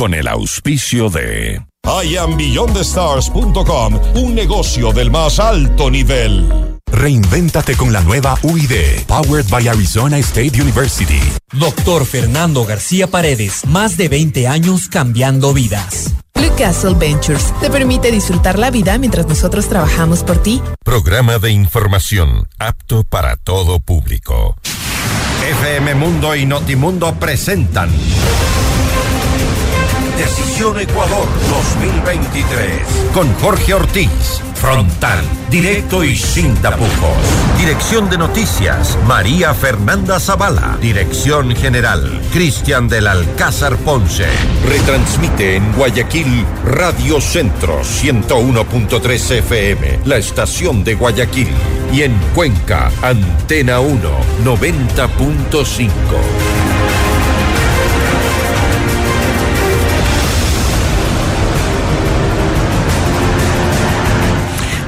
con el auspicio de IamBeyondTheStars.com, un negocio del más alto nivel. Reinvéntate con la nueva UID, powered by Arizona State University. Doctor Fernando García Paredes, más de 20 años cambiando vidas. Blue Castle Ventures te permite disfrutar la vida mientras nosotros trabajamos por ti. Programa de información apto para todo público. FM Mundo y Notimundo presentan Decisión Ecuador 2023 con Jorge Ortiz. Frontal, directo y sin tapujos. Dirección de Noticias, María Fernanda Zavala. Dirección General, Cristian del Alcázar Ponce. Retransmite en Guayaquil Radio Centro 101.3 FM, la estación de Guayaquil. Y en Cuenca, Antena 1 90.5.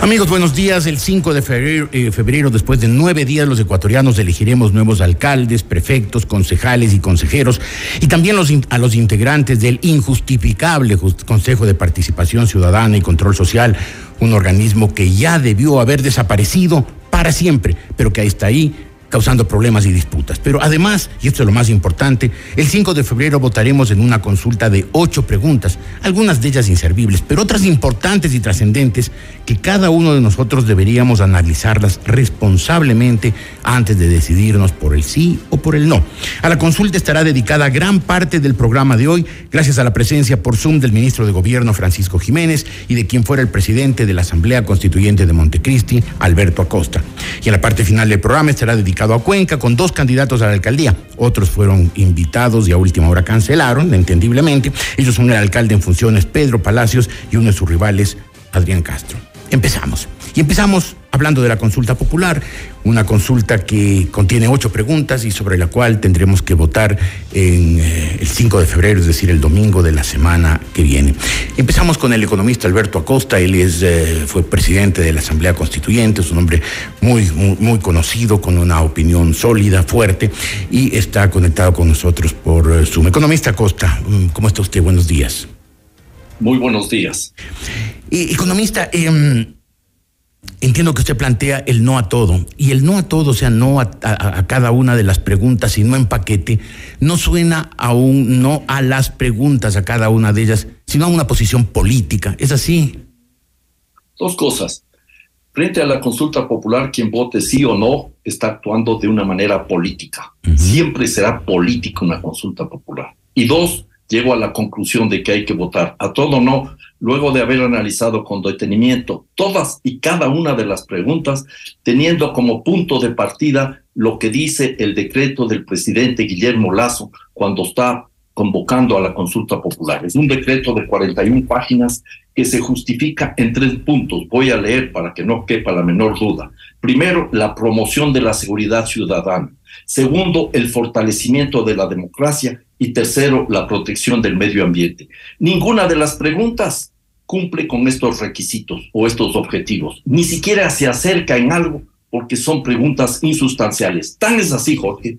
Amigos, buenos días. El 5 de febrero, eh, febrero, después de nueve días, los ecuatorianos elegiremos nuevos alcaldes, prefectos, concejales y consejeros, y también a los integrantes del injustificable Consejo de Participación Ciudadana y Control Social, un organismo que ya debió haber desaparecido para siempre, pero que está ahí causando problemas y disputas. Pero además, y esto es lo más importante, el 5 de febrero votaremos en una consulta de ocho preguntas, algunas de ellas inservibles, pero otras importantes y trascendentes que cada uno de nosotros deberíamos analizarlas responsablemente antes de decidirnos por el sí o por el no. A la consulta estará dedicada gran parte del programa de hoy, gracias a la presencia por Zoom del ministro de Gobierno Francisco Jiménez y de quien fuera el presidente de la Asamblea Constituyente de Montecristi, Alberto Acosta. Y en la parte final del programa estará dedicada a Cuenca con dos candidatos a la alcaldía. Otros fueron invitados y a última hora cancelaron, entendiblemente. Ellos son el alcalde en funciones, Pedro Palacios, y uno de sus rivales, Adrián Castro. Empezamos. Y empezamos hablando de la consulta popular, una consulta que contiene ocho preguntas y sobre la cual tendremos que votar en eh, el 5 de febrero, es decir, el domingo de la semana que viene. Empezamos con el economista Alberto Acosta, él es, eh, fue presidente de la Asamblea Constituyente, es un hombre muy, muy, muy, conocido, con una opinión sólida, fuerte, y está conectado con nosotros por eh, Zoom. Economista Acosta, mm, ¿cómo está usted? Buenos días. Muy buenos días. economista, eh, Entiendo que usted plantea el no a todo, y el no a todo, o sea, no a, cada una de las preguntas y no en paquete, no suena a un no a las preguntas, a cada una de ellas, sino a una posición política. ¿Es así? Dos cosas. Frente a la consulta popular, quien vote sí o no está actuando de una manera política. Siempre será política una consulta popular. Y dos, llego a la conclusión de que hay que votar a todo o no luego de haber analizado con detenimiento todas y cada una de las preguntas, teniendo como punto de partida lo que dice el decreto del presidente Guillermo Lazo cuando está convocando a la consulta popular. Es un decreto de 41 páginas que se justifica en tres puntos. Voy a leer para que no quepa la menor duda. Primero, la promoción de la seguridad ciudadana. Segundo, el fortalecimiento de la democracia. Y tercero, la protección del medio ambiente. Ninguna de las preguntas cumple con estos requisitos o estos objetivos. Ni siquiera se acerca en algo porque son preguntas insustanciales. Tan es así, Jorge,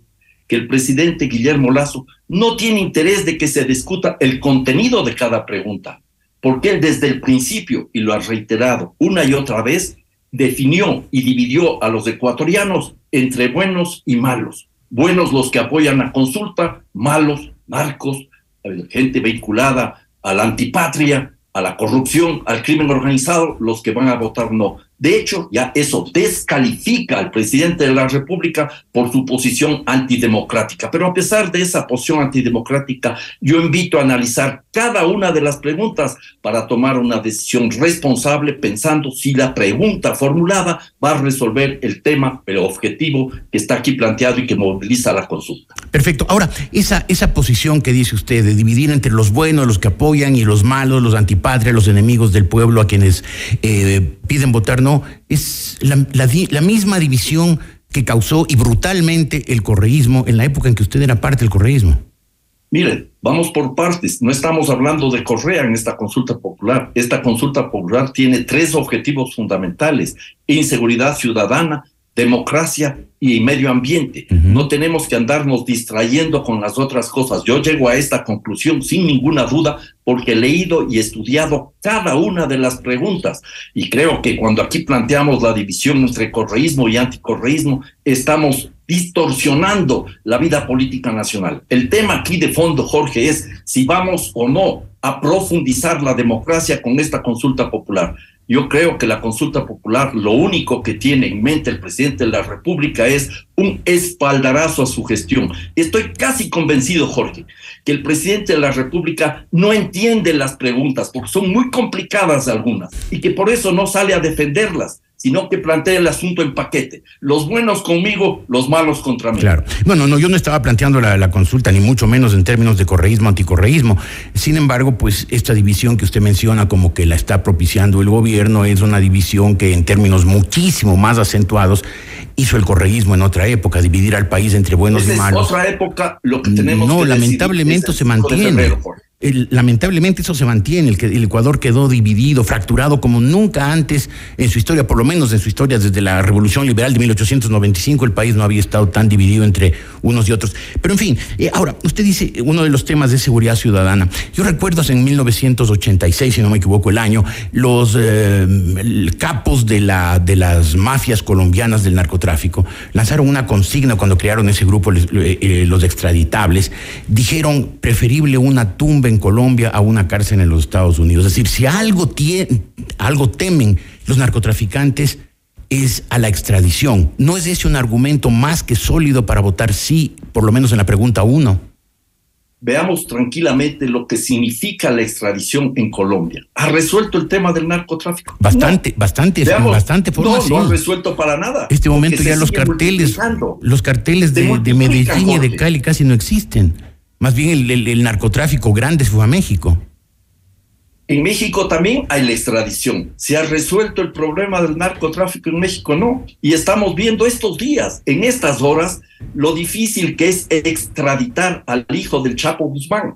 que el presidente Guillermo Lazo no tiene interés de que se discuta el contenido de cada pregunta, porque él desde el principio, y lo ha reiterado una y otra vez, definió y dividió a los ecuatorianos entre buenos y malos. Buenos los que apoyan la consulta, malos, narcos, gente vinculada a la antipatria, a la corrupción, al crimen organizado, los que van a votar no. De hecho, ya eso descalifica al presidente de la República por su posición antidemocrática. Pero a pesar de esa posición antidemocrática, yo invito a analizar cada una de las preguntas para tomar una decisión responsable pensando si la pregunta formulada va a resolver el tema, objetivo que está aquí planteado y que moviliza la consulta. Perfecto. Ahora, esa, esa posición que dice usted de dividir entre los buenos, los que apoyan y los malos, los antipatrias, los enemigos del pueblo, a quienes eh, piden votar no, es la, misma división que causó y brutalmente el correísmo en la época en que usted era parte del correísmo. Miren, vamos por partes. No estamos hablando de Correa en esta consulta popular. Esta consulta popular tiene tres objetivos fundamentales. Inseguridad ciudadana, democracia y medio ambiente. No tenemos que andarnos distrayendo con las otras cosas. Yo llego a esta conclusión sin ninguna duda porque he leído y estudiado cada una de las preguntas y creo que cuando aquí planteamos la división entre correísmo y anticorreísmo, estamos distorsionando la vida política nacional. El tema aquí de fondo, Jorge, es si vamos o no a profundizar la democracia con esta consulta popular. Yo creo que la consulta popular lo único que tiene en mente el presidente de la República es un espaldarazo a su gestión. Estoy casi convencido, Jorge, que el presidente de la República no entiende las preguntas porque son muy complicadas algunas y que por eso no sale a defenderlas sino que plantea el asunto en paquete. Los buenos conmigo, los malos contra mí. Claro. Bueno, no, yo no estaba planteando la, consulta, ni mucho menos en términos de correísmo, anticorreísmo. Sin embargo, pues esta división que usted menciona como que la está propiciando el gobierno es una división que en términos muchísimo más acentuados hizo el correísmo en otra época, dividir al país entre buenos y malos. En otra época lo que tenemos no, lamentablemente se mantiene lamentablemente eso se mantiene, el, el Ecuador quedó dividido, fracturado como nunca antes en su historia, por lo menos en su historia desde la Revolución Liberal de 1895, el país no había estado tan dividido entre unos y otros. Pero en fin, eh, ahora, usted dice uno de los temas de seguridad ciudadana. Yo recuerdo en 1986, si no me equivoco el año, los eh, capos de, la, de las mafias colombianas del narcotráfico lanzaron una consigna cuando crearon ese grupo, eh, los extraditables, dijeron preferible una tumba Colombia a una cárcel en los Estados Unidos. Es decir, si algo, algo temen los narcotraficantes es a la extradición. ¿No es ese un argumento más que sólido para votar sí, por lo menos en la pregunta uno? Veamos tranquilamente lo que significa la extradición en Colombia. ¿Ha resuelto el tema del narcotráfico? Bastante, bastante, bastante forma, No, no ha resuelto para nada. En este momento ya los carteles, los carteles de, de Medellín y de Cali casi no existen. Más bien el, narcotráfico grande fue a México. En México también hay la extradición. ¿Se ha resuelto el problema del narcotráfico en México? No. Y estamos viendo estos días, en estas horas, lo difícil que es extraditar al hijo del Chapo Guzmán.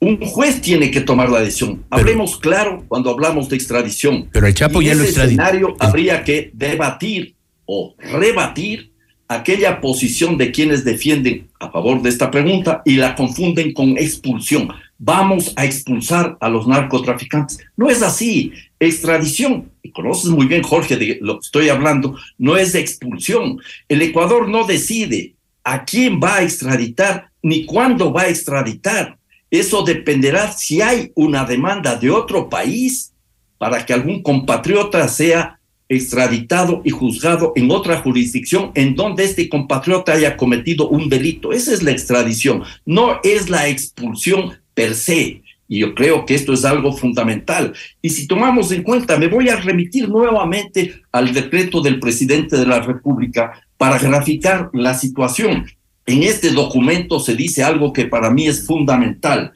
Un juez tiene que tomar la decisión. Hablemos claro cuando hablamos de extradición. Pero el Chapo ya lo extraditó. En ese escenario habría que debatir o rebatir aquella posición de quienes defienden a favor de esta pregunta y la confunden con expulsión. Vamos a expulsar a los narcotraficantes. No es así. Extradición, y conoces muy bien, Jorge, de lo que estoy hablando, no es expulsión. El Ecuador no decide a quién va a extraditar ni cuándo va a extraditar. Eso dependerá si hay una demanda de otro país para que algún compatriota sea extraditado y juzgado en otra jurisdicción en donde este compatriota haya cometido un delito. Esa es la extradición, no es la expulsión per se. Y yo creo que esto es algo fundamental. Y si tomamos en cuenta, me voy a remitir nuevamente al decreto del presidente de la República para graficar la situación. En este documento se dice algo que para mí es fundamental.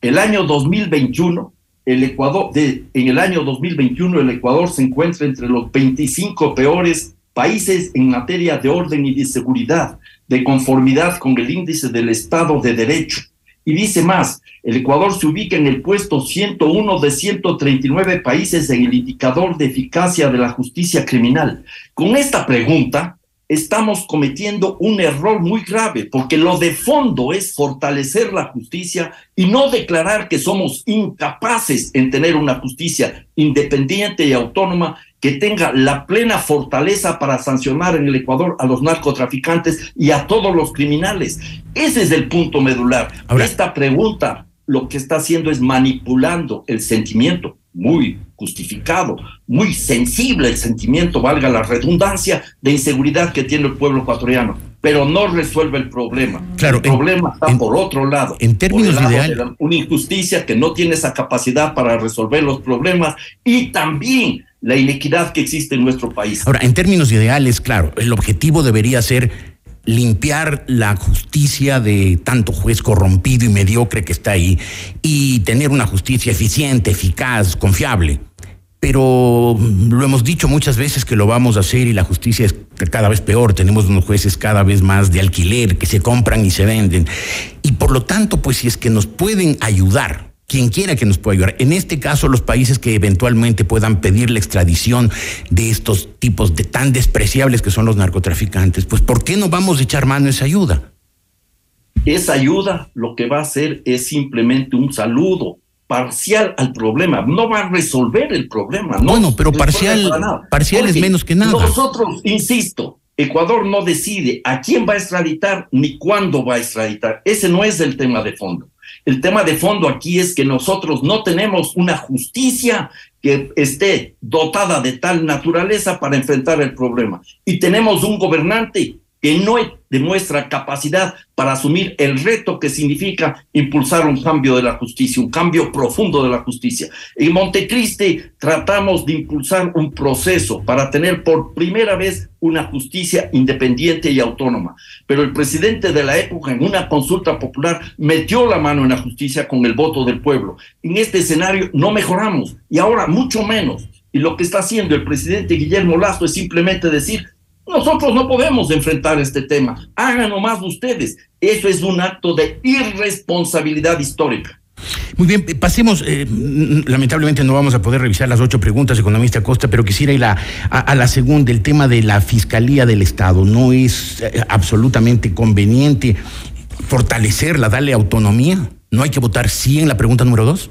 El año 2021 el Ecuador, en el año 2021 el Ecuador se encuentra entre los 25 peores países en materia de orden y de seguridad, de conformidad con el índice del Estado de Derecho. Y dice más, el Ecuador se ubica en el puesto 101 de 139 países en el indicador de eficacia de la justicia criminal. Con esta pregunta, estamos cometiendo un error muy grave, porque lo de fondo es fortalecer la justicia y no declarar que somos incapaces en tener una justicia independiente y autónoma que tenga la plena fortaleza para sancionar en el Ecuador a los narcotraficantes y a todos los criminales. Ese es el punto medular. Esta pregunta lo que está haciendo es manipulando el sentimiento muy justificado, muy sensible el sentimiento, valga la redundancia, de inseguridad que tiene el pueblo ecuatoriano, pero no resuelve el problema. Claro, el problema está por otro lado. En términos ideales. Una injusticia que no tiene esa capacidad para resolver los problemas y también la inequidad que existe en nuestro país. Ahora, en términos ideales, claro, el objetivo debería ser limpiar la justicia de tanto juez corrompido y mediocre que está ahí y tener una justicia eficiente, eficaz, confiable. Pero lo hemos dicho muchas veces que lo vamos a hacer y la justicia es cada vez peor. Tenemos unos jueces cada vez más de alquiler que se compran y se venden. Y por lo tanto, pues si es que nos pueden ayudar quien quiera que nos pueda ayudar. En este caso, los países que eventualmente puedan pedir la extradición de estos tipos de tan despreciables que son los narcotraficantes, pues ¿por qué no vamos a echar mano a esa ayuda? Esa ayuda lo que va a hacer es simplemente un saludo parcial al problema, no va a resolver el problema. No bueno, pero parcial, parcial es menos que nada. Nosotros, insisto, Ecuador no decide a quién va a extraditar ni cuándo va a extraditar. Ese no es el tema de fondo. El tema de fondo aquí es que nosotros no tenemos una justicia que esté dotada de tal naturaleza para enfrentar el problema. Y tenemos un gobernante que no demuestra capacidad para asumir el reto que significa impulsar un cambio de la justicia, un cambio profundo de la justicia. En Montecristi tratamos de impulsar un proceso para tener por primera vez una justicia independiente y autónoma, pero el presidente de la época en una consulta popular metió la mano en la justicia con el voto del pueblo. En este escenario no mejoramos y ahora mucho menos. Y lo que está haciendo el presidente Guillermo Lazo es simplemente decir, nosotros no podemos enfrentar este tema. Háganlo más ustedes. Eso es un acto de irresponsabilidad histórica. Muy bien, pasemos, eh, lamentablemente no vamos a poder revisar las ocho preguntas, economista Costa, pero quisiera ir a, a, la segunda, el tema de la Fiscalía del Estado. ¿No es eh, absolutamente conveniente fortalecerla, darle autonomía? ¿No hay que votar sí en la pregunta número dos?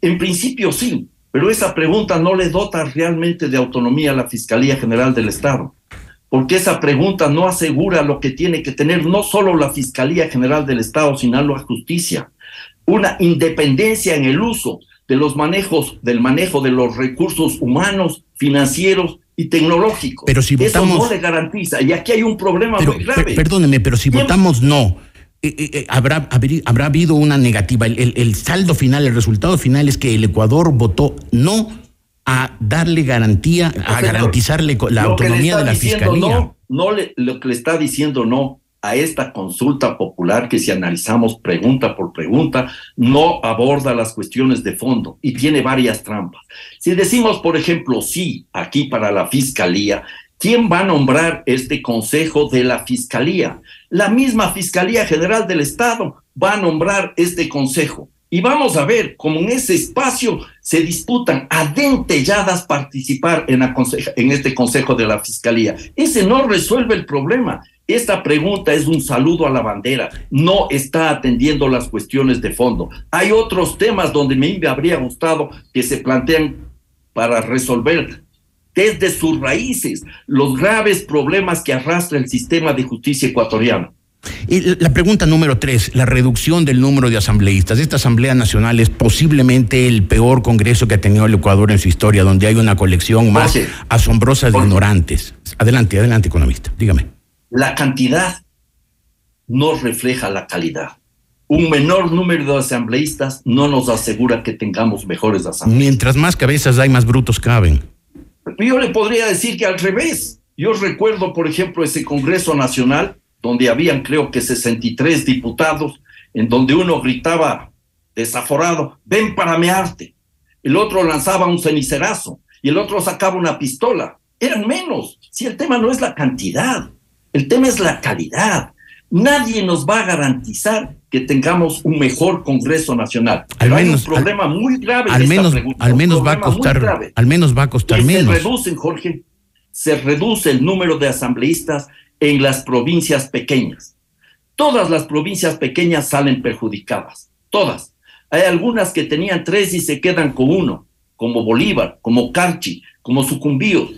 En principio sí, pero esa pregunta no le dota realmente de autonomía a la Fiscalía General del Estado porque esa pregunta no asegura lo que tiene que tener no solo la Fiscalía General del Estado, sino la justicia, una independencia en el uso de los manejos, del manejo de los recursos humanos, financieros y tecnológicos. Pero si votamos... Eso no le garantiza, y aquí hay un problema muy grave. perdóneme, pero si votamos no, eh, eh, eh, habrá, habrá habido una negativa. el saldo final, el resultado final es que el Ecuador votó no a darle garantía, a garantizarle la autonomía de la fiscalía. No, no le, lo que le está diciendo no a esta consulta popular que si analizamos pregunta por pregunta, no aborda las cuestiones de fondo y tiene varias trampas. Si decimos, por ejemplo, sí, aquí para la fiscalía, ¿quién va a nombrar este consejo de la fiscalía? La misma Fiscalía General del Estado va a nombrar este consejo. Y vamos a ver cómo en ese espacio se disputan adentelladas participar en, en este Consejo de la Fiscalía. Ese no resuelve el problema. Esta pregunta es un saludo a la bandera, no está atendiendo las cuestiones de fondo. Hay otros temas donde me habría gustado que se plantean para resolver desde sus raíces los graves problemas que arrastra el sistema de justicia ecuatoriano. Y la pregunta número tres, la reducción del número de asambleístas. Esta Asamblea Nacional es posiblemente el peor congreso que ha tenido el Ecuador en su historia, donde hay una colección más asombrosa de ignorantes. Adelante, adelante, economista, dígame. La cantidad no refleja la calidad. Un menor número de asambleístas no nos asegura que tengamos mejores asambleístas. Mientras más cabezas hay, más brutos caben. Yo le podría decir que al revés. Yo recuerdo, por ejemplo, ese Congreso Nacional donde habían creo que 63 diputados, en donde uno gritaba desaforado, ven para mearte. El otro lanzaba un cenicerazo y el otro sacaba una pistola. Eran menos. Si el tema no es la cantidad, el tema es la calidad. Nadie nos va a garantizar que tengamos un mejor Congreso Nacional. Al menos, hay un problema muy grave. Al menos, al menos va a costar, al menos va a costar menos. Se reducen, Jorge, se reduce el número de asambleístas en las provincias pequeñas. Todas las provincias pequeñas salen perjudicadas, todas. Hay algunas que tenían tres y se quedan con uno, como Bolívar, como Carchi, como Sucumbíos.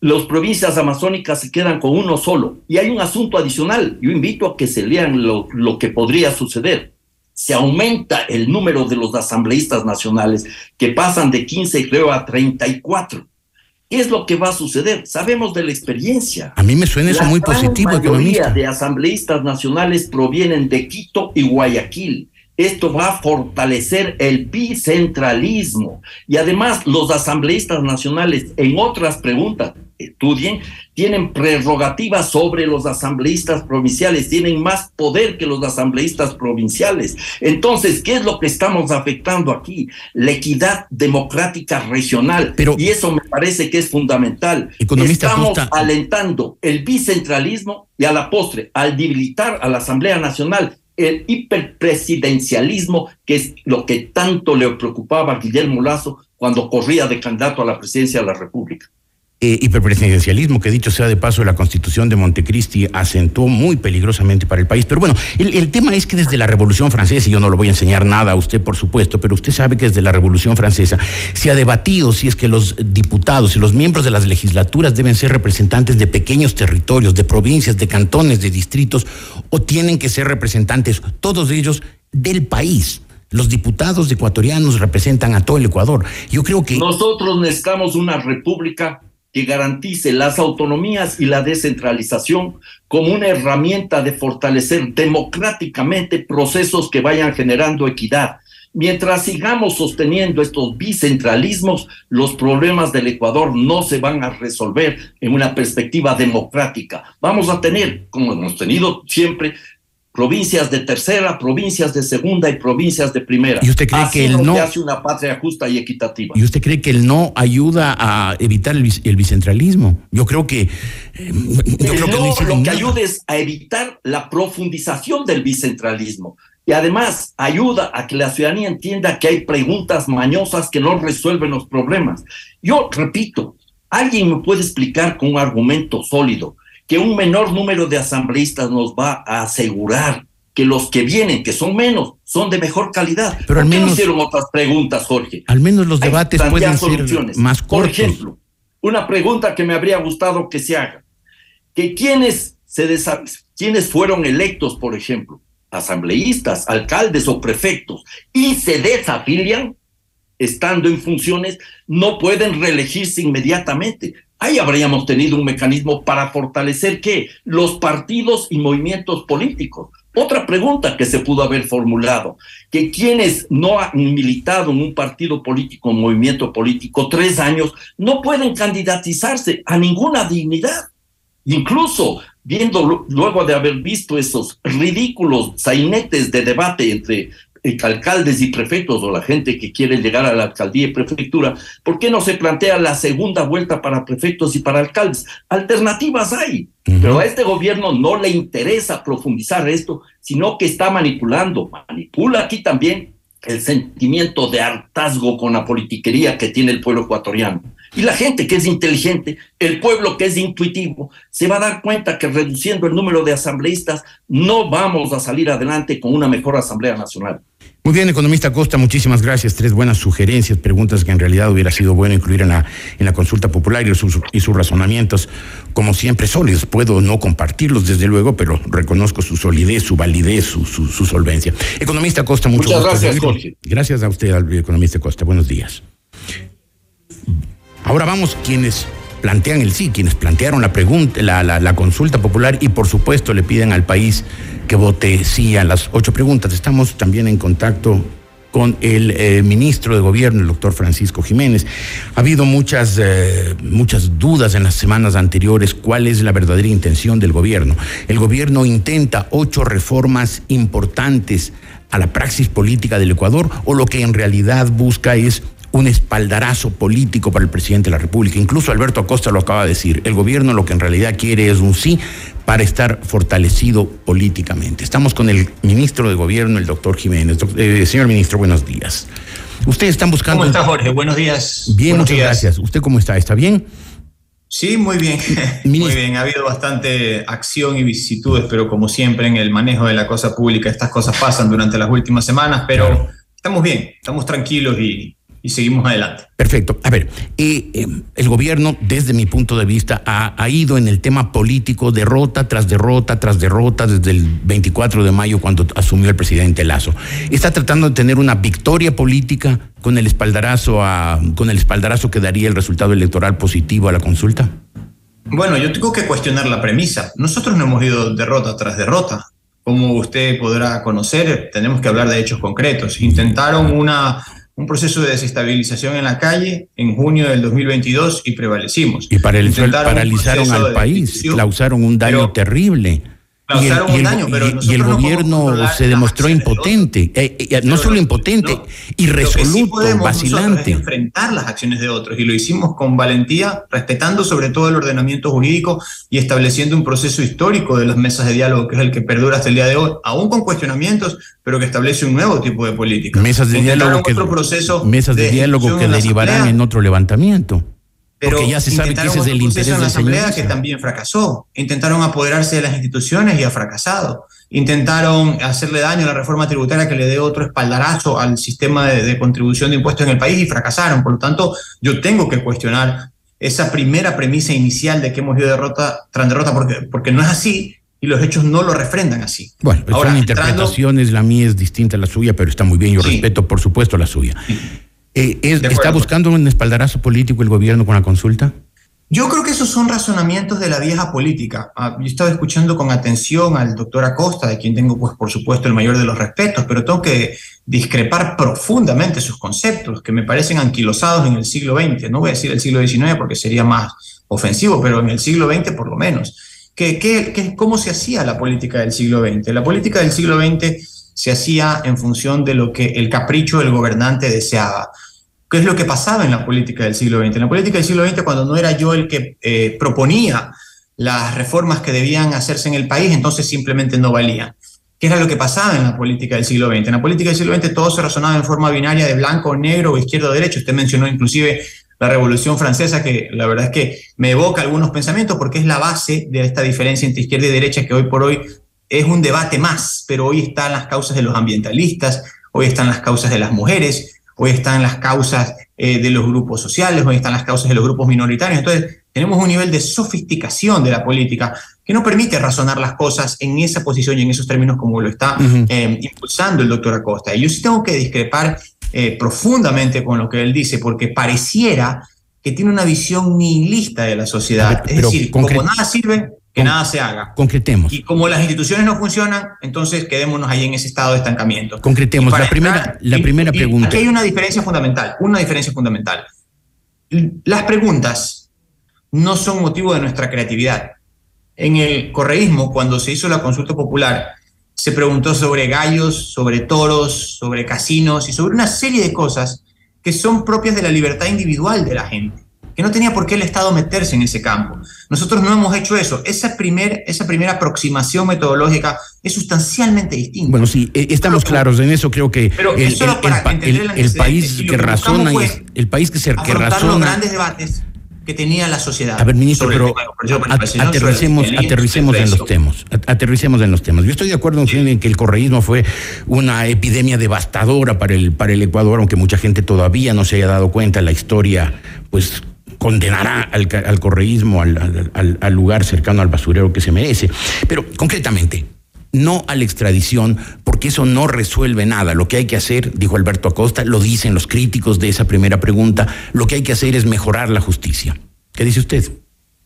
Las provincias amazónicas se quedan con uno solo. Y hay un asunto adicional. Yo invito a que se lean lo, lo que podría suceder. Se aumenta el número de los asambleístas nacionales que pasan de 15, creo, a 34. ¿Qué es lo que va a suceder? Sabemos de la experiencia. A mí me suena eso muy positivo. La mayoría de asambleístas nacionales provienen de Quito y Guayaquil. Esto va a fortalecer el bicentralismo. Y además, los asambleístas nacionales, en otras preguntas, estudien, tienen prerrogativas sobre los asambleístas provinciales, tienen más poder que los asambleístas provinciales. Entonces, ¿qué es lo que estamos afectando aquí? La equidad democrática regional. y eso me parece que es fundamental. Estamos alentando el bicentralismo y a la postre, al debilitar a la Asamblea Nacional, el hiperpresidencialismo, que es lo que tanto le preocupaba a Guillermo Lazo cuando corría de candidato a la presidencia de la República eh, hiperpresidencialismo, que dicho sea de paso, la constitución de Montecristi acentuó muy peligrosamente para el país. Pero bueno, el, tema es que desde la Revolución Francesa, y yo no le voy a enseñar nada a usted, por supuesto, pero usted sabe que desde la Revolución Francesa se ha debatido si es que los diputados y los miembros de las legislaturas deben ser representantes de pequeños territorios, de provincias, de cantones, de distritos, o tienen que ser representantes, todos ellos, del país. Los diputados ecuatorianos representan a todo el Ecuador. Yo creo que... Nosotros necesitamos una república que garantice las autonomías y la descentralización como una herramienta de fortalecer democráticamente procesos que vayan generando equidad. Mientras sigamos sosteniendo estos bicentralismos, los problemas del Ecuador no se van a resolver en una perspectiva democrática. Vamos a tener, como hemos tenido siempre, provincias de tercera, provincias de segunda y provincias de primera. ¿Y usted cree que el no hace una patria justa y equitativa? ¿Y usted cree que el no ayuda a evitar el, bicentralismo? Yo creo que eh, yo creo no, que lo que ayuda es a evitar la profundización del bicentralismo. Y además ayuda a que la ciudadanía entienda que hay preguntas mañosas que no resuelven los problemas. Yo repito, alguien me puede explicar con un argumento sólido que un menor número de asambleístas nos va a asegurar que los que vienen, que son menos, son de mejor calidad. Pero al menos hicieron otras preguntas, Jorge. Al menos los debates pueden ser más cortos. Por ejemplo, una pregunta que me habría gustado que se haga, que quienes se quienes fueron electos, por ejemplo, asambleístas, alcaldes o prefectos y se desafilian estando en funciones, no pueden reelegirse inmediatamente. Ahí habríamos tenido un mecanismo para fortalecer qué? Los partidos y movimientos políticos. Otra pregunta que se pudo haber formulado, que quienes no han militado en un partido político, un movimiento político, tres años, no pueden candidatizarse a ninguna dignidad. Incluso viendo luego de haber visto esos ridículos sainetes de debate entre alcaldes y prefectos o la gente que quiere llegar a la alcaldía y prefectura, ¿por qué no se plantea la segunda vuelta para prefectos y para alcaldes? Alternativas hay, pero a este gobierno no le interesa profundizar esto, sino que está manipulando, manipula aquí también el sentimiento de hartazgo con la politiquería que tiene el pueblo ecuatoriano. Y la gente que es inteligente, el pueblo que es intuitivo, se va a dar cuenta que reduciendo el número de asambleístas no vamos a salir adelante con una mejor Asamblea Nacional. Muy bien, economista Costa, muchísimas gracias. Tres buenas sugerencias, preguntas que en realidad hubiera sido bueno incluir en la, en la consulta popular y sus, y sus razonamientos, como siempre, sólidos. Puedo no compartirlos, desde luego, pero reconozco su solidez, su validez, su, su, solvencia. Economista Costa, muchas gracias, Jorge. Gracias a usted, economista Costa. Buenos días. Ahora vamos quienes plantean el sí, quienes plantearon la pregunta, la, consulta popular y por supuesto le piden al país que vote sí a las ocho preguntas. Estamos también en contacto con el eh, ministro de Gobierno, el doctor Francisco Jiménez. Ha habido muchas, eh, muchas dudas en las semanas anteriores cuál es la verdadera intención del gobierno. El gobierno intenta ocho reformas importantes a la praxis política del Ecuador o lo que en realidad busca es un espaldarazo político para el presidente de la República. Incluso Alberto Acosta lo acaba de decir. El gobierno lo que en realidad quiere es un sí para estar fortalecido políticamente. Estamos con el ministro de Gobierno, el doctor Jiménez. Eh, señor ministro, buenos días. Ustedes están buscando... ¿Cómo está Jorge? Buenos días. Bien, muchas gracias. ¿Usted cómo está? ¿Está bien? Sí, muy bien. Muy bien. Ha habido bastante acción y vicisitudes, pero como siempre en el manejo de la cosa pública, estas cosas pasan durante las últimas semanas, pero estamos bien, estamos tranquilos y, y seguimos adelante. Perfecto. A ver, eh, eh, el gobierno, desde mi punto de vista, ha, ido en el tema político derrota tras derrota tras derrota desde el 24 de mayo cuando asumió el presidente Lazo. Está tratando de tener una victoria política con el espaldarazo a, con el espaldarazo que daría el resultado electoral positivo a la consulta. Bueno, yo tengo que cuestionar la premisa. Nosotros no hemos ido derrota tras derrota. Como usted podrá conocer, tenemos que hablar de hechos concretos. Intentaron una un proceso de desestabilización en la calle en junio del 2022 y prevalecimos. Y para el, paralizaron al país, causaron un daño terrible. Y el, gobierno se demostró impotente, eh, eh, no solo impotente, irresoluto, vacilante. enfrentar las acciones de otros y lo hicimos con valentía, respetando sobre todo el ordenamiento jurídico y estableciendo un proceso histórico de las mesas de diálogo que es el que perdura hasta el día de hoy, aún con cuestionamientos, pero que establece un nuevo tipo de política. Mesas de diálogo que, proceso mesas de, diálogo que derivarán en otro levantamiento. Pero Porque ya se sabe que ese es el interés de la Asamblea que también fracasó. Intentaron apoderarse de las instituciones y ha fracasado. Intentaron hacerle daño a la reforma tributaria que le dé otro espaldarazo al sistema de, contribución de impuestos en el país y fracasaron. Por lo tanto, yo tengo que cuestionar esa primera premisa inicial de que hemos ido derrota tras derrota, porque, porque no es así y los hechos no lo refrendan así. Bueno, son interpretaciones, la mía es distinta a la suya, pero está muy bien, yo respeto por supuesto la suya. Eh, ¿Está buscando un espaldarazo político el gobierno con la consulta? Yo creo que esos son razonamientos de la vieja política. Ah, yo estaba escuchando con atención al doctor Acosta, de quien tengo, pues, por supuesto, el mayor de los respetos, pero tengo que discrepar profundamente sus conceptos, que me parecen anquilosados en el siglo XX. No voy a decir el siglo XIX porque sería más ofensivo, pero en el siglo XX por lo menos. ¿Qué, qué, cómo se hacía la política del siglo XX? La política del siglo XX se hacía en función de lo que el capricho del gobernante deseaba. ¿Qué es lo que pasaba en la política del siglo XX? En la política del siglo XX, cuando no era yo el que eh, proponía las reformas que debían hacerse en el país, entonces simplemente no valían. ¿Qué era lo que pasaba en la política del siglo XX? En la política del siglo XX todo se razonaba en forma binaria de blanco o negro o izquierdo o derecho. Usted mencionó inclusive la Revolución Francesa, que la verdad es que me evoca algunos pensamientos porque es la base de esta diferencia entre izquierda y derecha que hoy por hoy es un debate más, pero hoy están las causas de los ambientalistas, hoy están las causas de las mujeres, hoy están las causas eh, de los grupos sociales, hoy están las causas de los grupos minoritarios. Entonces, tenemos un nivel de sofisticación de la política que no permite razonar las cosas en esa posición y en esos términos como lo está eh, impulsando el doctor Acosta. Y yo sí tengo que discrepar eh, profundamente con lo que él dice, porque pareciera que tiene una visión nihilista de la sociedad. es decir, como nada sirve, que nada se haga. Concretemos. Y como las instituciones no funcionan, entonces quedémonos ahí en ese estado de estancamiento. Concretemos. La primera, la primera pregunta. Aquí hay una diferencia fundamental, una diferencia fundamental. Las preguntas no son motivo de nuestra creatividad. En el correísmo, cuando se hizo la consulta popular, se preguntó sobre gallos, sobre toros, sobre casinos y sobre una serie de cosas que son propias de la libertad individual de la gente que no tenía por qué el Estado meterse en ese campo. Nosotros no hemos hecho eso. Esa, primer, esa primera aproximación metodológica es sustancialmente distinta. Bueno, sí, eh, estamos claros en eso. Creo que pero el, el, país que razona, el país que, se, que razona... los grandes debates que tenía la sociedad. A ver, ministro, pero aterricemos, aterricemos en los temas. Aterricemos en los temas. Yo estoy de acuerdo en que el correísmo fue una epidemia devastadora para el, para el Ecuador, aunque mucha gente todavía no se haya dado cuenta. La historia, pues condenará al, correísmo, al, lugar cercano al basurero que se merece. Pero concretamente, no a la extradición, porque eso no resuelve nada. Lo que hay que hacer, dijo Alberto Acosta, lo dicen los críticos de esa primera pregunta, lo que hay que hacer es mejorar la justicia. ¿Qué dice usted?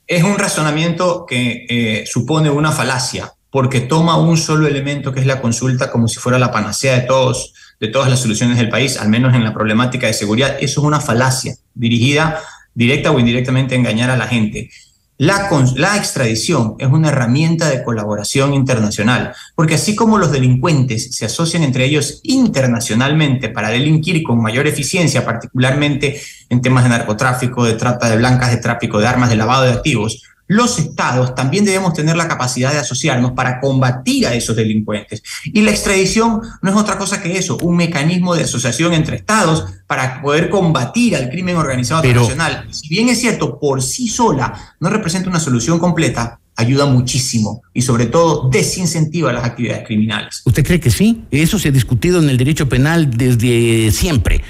Es un razonamiento que eh, supone una falacia, porque toma un solo elemento que es la consulta como si fuera la panacea de todos de todas las soluciones del país, al menos en la problemática de seguridad. Eso es una falacia dirigida directa o indirectamente engañar a la gente. La, extradición es una herramienta de colaboración internacional, porque así como los delincuentes se asocian entre ellos internacionalmente para delinquir con mayor eficiencia, particularmente en temas de narcotráfico, de trata de blancas, de tráfico de armas, de lavado de activos, los estados también debemos tener la capacidad de asociarnos para combatir a esos delincuentes. Y la extradición no es otra cosa que eso, un mecanismo de asociación entre estados para poder combatir al crimen organizado internacional. Si bien es cierto, por sí sola no representa una solución completa, ayuda muchísimo y sobre todo desincentiva las actividades criminales. ¿Usted cree que sí? Eso se ha discutido en el derecho penal desde siempre.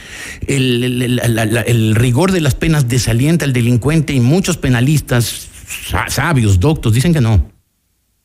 El, el rigor de las penas desalienta al delincuente y muchos penalistas sabios, doctos, dicen que no.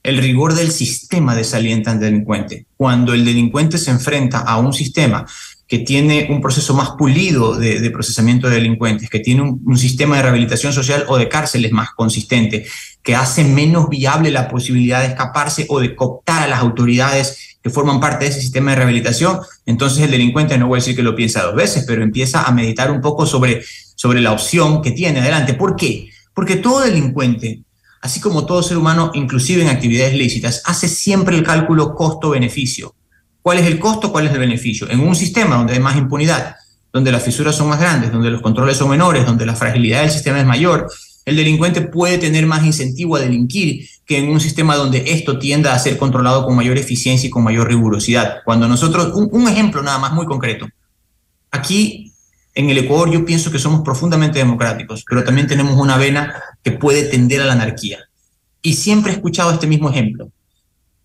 El rigor del sistema desalienta al delincuente. Cuando el delincuente se enfrenta a un sistema que tiene un proceso más pulido de, procesamiento de delincuentes, que tiene un, sistema de rehabilitación social o de cárceles más consistente, que hace menos viable la posibilidad de escaparse o de cooptar a las autoridades que forman parte de ese sistema de rehabilitación, entonces el delincuente no voy a decir que lo piensa dos veces, pero empieza a meditar un poco sobre, sobre la opción que tiene adelante. ¿Por qué? Porque todo delincuente así como todo ser humano, inclusive en actividades lícitas, hace siempre el cálculo costo-beneficio. ¿Cuál es el costo? ¿Cuál es el beneficio? En un sistema donde hay más impunidad, donde las fisuras son más grandes, donde los controles son menores, donde la fragilidad del sistema es mayor, el delincuente puede tener más incentivo a delinquir que en un sistema donde esto tienda a ser controlado con mayor eficiencia y con mayor rigurosidad. Cuando nosotros, un, un ejemplo nada más muy concreto, aquí en el Ecuador yo pienso que somos profundamente democráticos, pero también tenemos una vena que puede tender a la anarquía. Y siempre he escuchado este mismo ejemplo.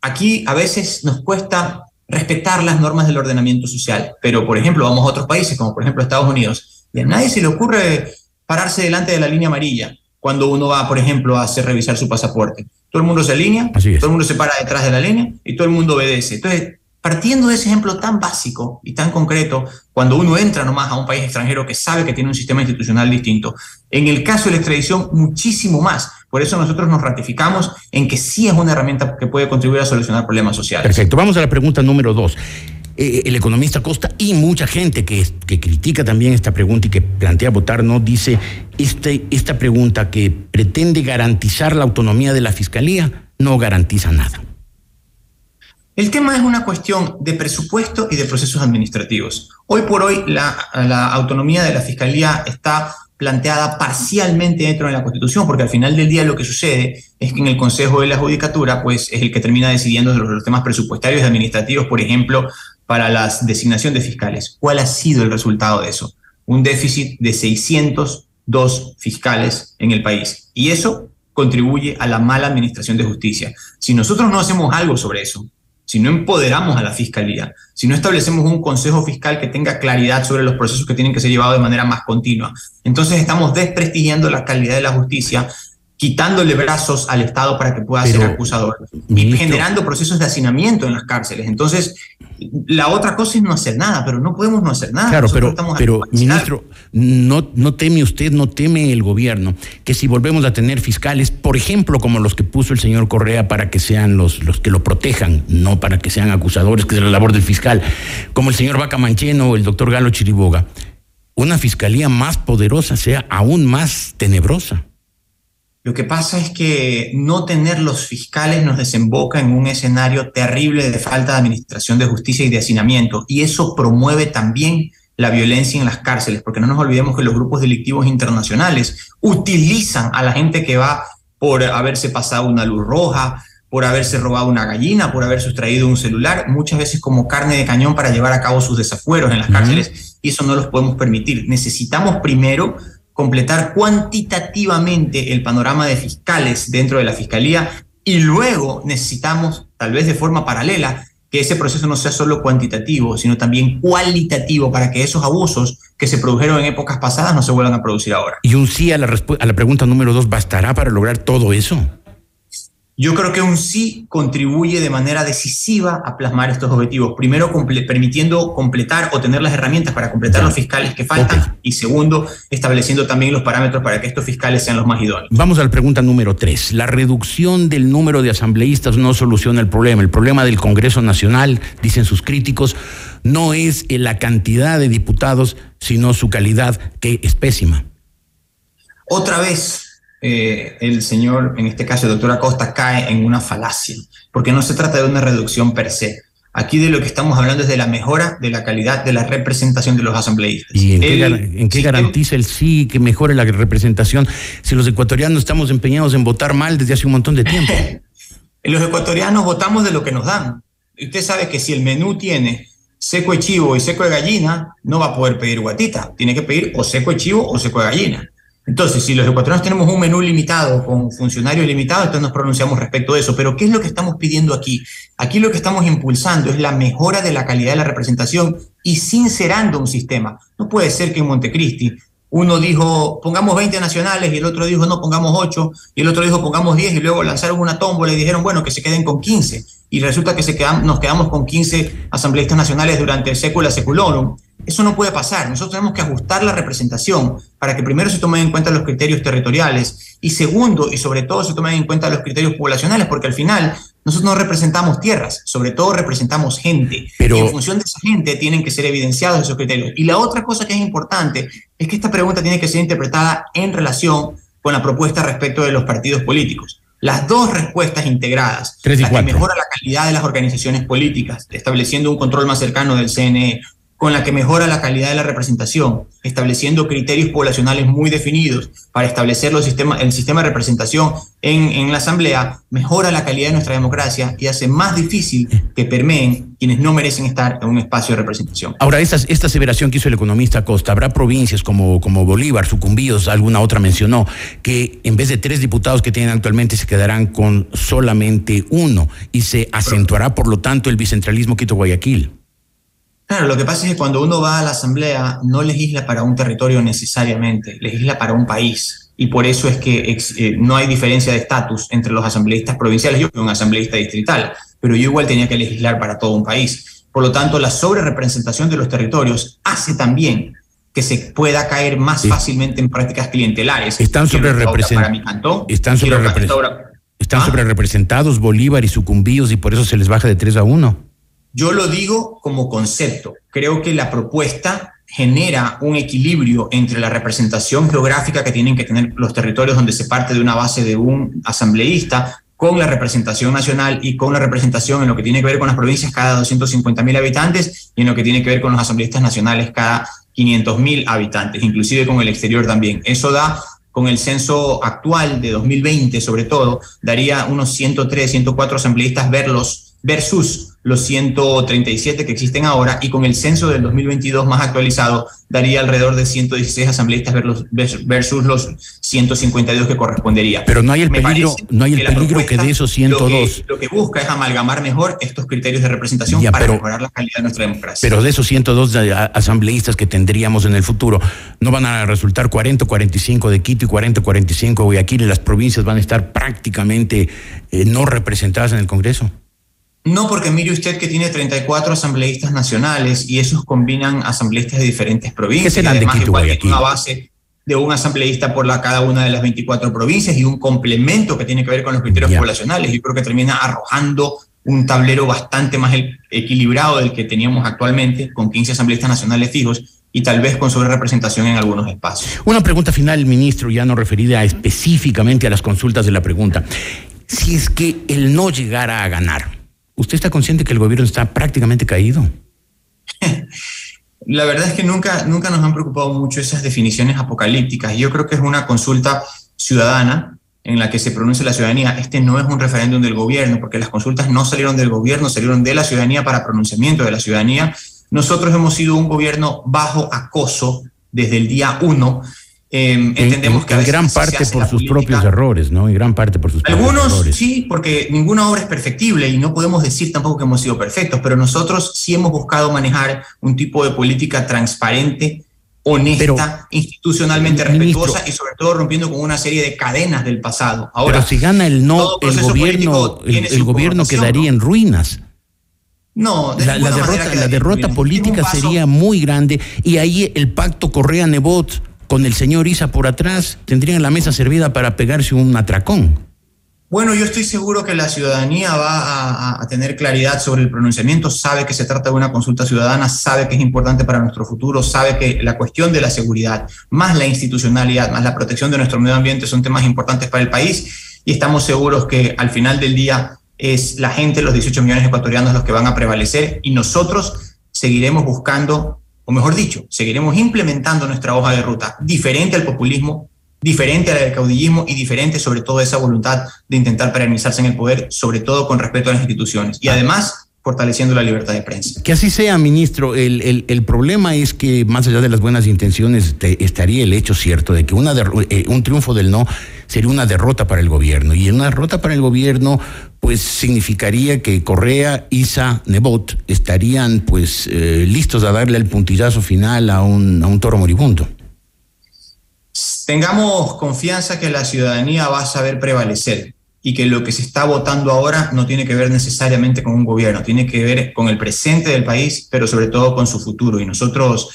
Aquí a veces nos cuesta respetar las normas del ordenamiento social, pero por ejemplo vamos a otros países, como por ejemplo Estados Unidos, y a nadie se le ocurre pararse delante de la línea amarilla cuando uno va, por ejemplo, a hacer revisar su pasaporte. Todo el mundo se alinea, todo el mundo se para detrás de la línea y todo el mundo obedece. Entonces, partiendo de ese ejemplo tan básico y tan concreto, cuando uno entra nomás a un país extranjero que sabe que tiene un sistema institucional distinto, en el caso de la extradición, muchísimo más. Por eso nosotros nos ratificamos en que sí es una herramienta que puede contribuir a solucionar problemas sociales. Perfecto. Vamos a la pregunta número dos. Eh, el economista Costa y mucha gente que, que, critica también esta pregunta y que plantea votar no dice este, esta pregunta que pretende garantizar la autonomía de la fiscalía no garantiza nada. El tema es una cuestión de presupuesto y de procesos administrativos. Hoy por hoy la, autonomía de la fiscalía está planteada parcialmente dentro de la Constitución, porque al final del día lo que sucede es que en el Consejo de la Judicatura, pues es el que termina decidiendo los, los temas presupuestarios y administrativos, por ejemplo, para la designación de fiscales. ¿Cuál ha sido el resultado de eso? Un déficit de 602 fiscales en el país. Y eso contribuye a la mala administración de justicia. Si nosotros no hacemos algo sobre eso, si no empoderamos a la fiscalía, si no establecemos un consejo fiscal que tenga claridad sobre los procesos que tienen que ser llevados de manera más continua, entonces estamos desprestigiando la calidad de la justicia quitándole brazos al Estado para que pueda Pero, ser acusador y generando procesos de hacinamiento en las cárceles. Entonces, la otra cosa es no hacer nada, pero no podemos no hacer nada. Claro, pero, pero ministro, no, no teme usted, no teme el gobierno que si volvemos a tener fiscales, por ejemplo, como los que puso el señor Correa para que sean los, los que lo protejan, no para que sean acusadores, que es la labor del fiscal, como el señor Vaca Mancheno o el doctor Galo Chiriboga, una fiscalía más poderosa sea aún más tenebrosa. Lo que pasa es que no tener los fiscales nos desemboca en un escenario terrible de falta de administración de justicia y de hacinamiento. Y eso promueve también la violencia en las cárceles, porque no nos olvidemos que los grupos delictivos internacionales utilizan a la gente que va por haberse pasado una luz roja, por haberse robado una gallina, por haber sustraído un celular, muchas veces como carne de cañón para llevar a cabo sus desafueros en las uh -huh. cárceles. Y eso no los podemos permitir. Necesitamos primero completar cuantitativamente el panorama de fiscales dentro de la fiscalía y luego necesitamos, tal vez de forma paralela, que ese proceso no sea solo cuantitativo, sino también cualitativo para que esos abusos que se produjeron en épocas pasadas no se vuelvan a producir ahora. Y un sí a la, a la pregunta número dos, ¿bastará para lograr todo eso? Yo creo que un sí contribuye de manera decisiva a plasmar estos objetivos. Primero, comple permitiendo completar o tener las herramientas para completar los fiscales que faltan. Okay. Y segundo, estableciendo también los parámetros para que estos fiscales sean los más idóneos. Vamos a la pregunta número tres. La reducción del número de asambleístas no soluciona el problema. El problema del Congreso Nacional, dicen sus críticos, no es la cantidad de diputados, sino su calidad, que es pésima. Otra vez, eh, el señor, en este caso el doctor Acosta, cae en una falacia, porque no se trata de una reducción per se. Aquí de lo que estamos hablando es de la mejora de la calidad de la representación de los asambleístas. ¿Y en qué, el, en qué garantiza el sí que mejore la representación si los ecuatorianos estamos empeñados en votar mal desde hace un montón de tiempo? los ecuatorianos votamos de lo que nos dan. Usted sabe que si el menú tiene seco de chivo y seco de gallina, no va a poder pedir guatita. Tiene que pedir o seco de chivo o seco de gallina. Entonces, si los ecuatorianos tenemos un menú limitado con funcionarios limitados, entonces nos pronunciamos respecto de eso. Pero, ¿qué es lo que estamos pidiendo aquí? Aquí lo que estamos impulsando es la mejora de la calidad de la representación y sincerando un sistema. No puede ser que en Montecristi uno dijo, pongamos 20 nacionales y el otro dijo, no, pongamos 8 y el otro dijo, pongamos 10 y luego lanzaron una tómbola y dijeron, bueno, que se queden con 15. Y resulta que se quedan, nos quedamos con 15 asambleístas nacionales durante el século seculorum. Eso no puede pasar. Nosotros tenemos que ajustar la representación para que primero se tomen en cuenta los criterios territoriales y segundo y sobre todo se tomen en cuenta los criterios poblacionales, porque al final nosotros no representamos tierras, sobre todo representamos gente. Pero... Y en función de esa gente tienen que ser evidenciados esos criterios. Y la otra cosa que es importante es que esta pregunta tiene que ser interpretada en relación con la propuesta respecto de los partidos políticos. las dos respuestas integradas, la que mejora la calidad de las organizaciones políticas, estableciendo un control más cercano del CNE, con la que mejora la calidad de la representación, estableciendo criterios poblacionales muy definidos para establecer el sistema de representación en, en la Asamblea, mejora la calidad de nuestra democracia y hace más difícil que permeen quienes no merecen estar en un espacio de representación. Ahora, esta, esta aseveración que hizo el economista Costa, habrá provincias como, como Bolívar, Sucumbíos, alguna otra mencionó, que en vez de tres diputados que tienen actualmente se quedarán con solamente uno y se acentuará, por lo tanto, el bicentralismo Quito-Guayaquil. Claro, lo que pasa es que cuando uno va a la asamblea no legisla para un territorio necesariamente, legisla para un país. Y por eso es que ex- eh, no hay diferencia de estatus entre los asambleístas provinciales. Yo soy un asambleísta distrital, pero yo igual tenía que legislar para todo un país. Por lo tanto, la sobrerepresentación de los territorios hace también que se pueda caer más Sí. fácilmente en prácticas clientelares. Están ¿Ah? sobre representados Bolívar y Sucumbíos y por eso se les baja de tres a uno. Yo lo digo como concepto. Creo que la propuesta genera un equilibrio entre la representación geográfica que tienen que tener los territorios donde se parte de una base de un asambleísta con la representación nacional y con la representación en lo que tiene que ver con las provincias cada 250 mil habitantes y en lo que tiene que ver con los asambleístas nacionales cada 500 mil habitantes, inclusive con el exterior también. Eso da con el censo actual de 2020 sobre todo, daría unos 103, 104 asambleístas verlos versus los 137 que existen ahora y con el censo del 2022 más actualizado daría alrededor de 116 asambleístas versus los 152 que correspondería. Pero no hay el Me peligro, no hay el que peligro que de esos Lo 102, que, lo que busca es amalgamar mejor estos criterios de representación Ya, para pero- mejorar la calidad de nuestra democracia. pero de esos 102 de- a- asambleístas que tendríamos en el futuro, no van a resultar 40 o 45 de Quito y 40 o 45 de Guayaquil las provincias van a estar prácticamente eh, no representadas en el Congreso. No, porque mire usted que tiene 34 asambleístas nacionales y esos combinan asambleístas de diferentes provincias. ¿Qué serán de igual tiene una base de un asambleísta por la, cada una de las 24 provincias y un complemento que tiene que ver con los criterios Ya. poblacionales. Yo creo que termina arrojando un tablero bastante más equilibrado del que teníamos actualmente, con 15 asambleístas nacionales fijos y tal vez con sobrerepresentación en algunos espacios. Una pregunta final, ministro, ya no referida específicamente a las consultas de la pregunta. Si es que el no llegara a ganar, ¿usted está consciente que el gobierno está prácticamente caído? La verdad es que nunca, nunca nos han preocupado mucho esas definiciones apocalípticas. Yo creo que es una consulta ciudadana en la que se pronuncia la ciudadanía. Este no es un referéndum del gobierno, porque las consultas no salieron del gobierno, salieron de la ciudadanía para pronunciamiento de la ciudadanía. Nosotros hemos sido un gobierno bajo acoso desde el día uno. Eh, En, entendemos en- que a en gran parte por sus política. propios errores, ¿no? En gran parte por sus propios Algunos errores. sí, porque ninguna obra es perfectible y no podemos decir tampoco que hemos sido perfectos, pero nosotros sí hemos buscado manejar un tipo de política transparente, honesta, Pero, institucionalmente ministro- respetuosa y sobre todo rompiendo con una serie de cadenas del pasado. Ahora, Pero si gana el no, el gobierno, el, el gobierno quedaría ¿no? en ruinas. no, de La, la derrota, la derrota política sería muy grande y ahí el pacto Correa-Nebot con el señor Isa por atrás tendrían la mesa servida para pegarse un atracón. Bueno, yo estoy seguro que la ciudadanía va a, tener claridad sobre el pronunciamiento, sabe que se trata de una consulta ciudadana, sabe que es importante para nuestro futuro, sabe que la cuestión de la seguridad, más la institucionalidad, más la protección de nuestro medio ambiente son temas importantes para el país y estamos seguros que al final del día es la gente, los 18 millones de ecuatorianos los que van a prevalecer y nosotros seguiremos buscando, o mejor dicho, seguiremos implementando nuestra hoja de ruta diferente al populismo, diferente al caudillismo y diferente sobre todo esa voluntad de intentar perennizarse en el poder, sobre todo con respeto a las instituciones. Y además fortaleciendo la libertad de prensa. Que así sea, ministro. El, el- el problema es que, más allá de las buenas intenciones, te- estaría el hecho cierto de que una eh, un triunfo del no sería una derrota para el gobierno. Y una derrota para el gobierno, pues significaría que Correa, Isa, Nebot estarían pues eh, listos a darle el puntillazo final a un, a un toro moribundo. Tengamos confianza que la ciudadanía va a saber prevalecer y que lo que se está votando ahora no tiene que ver necesariamente con un gobierno, tiene que ver con el presente del país, pero sobre todo con su futuro. Y nosotros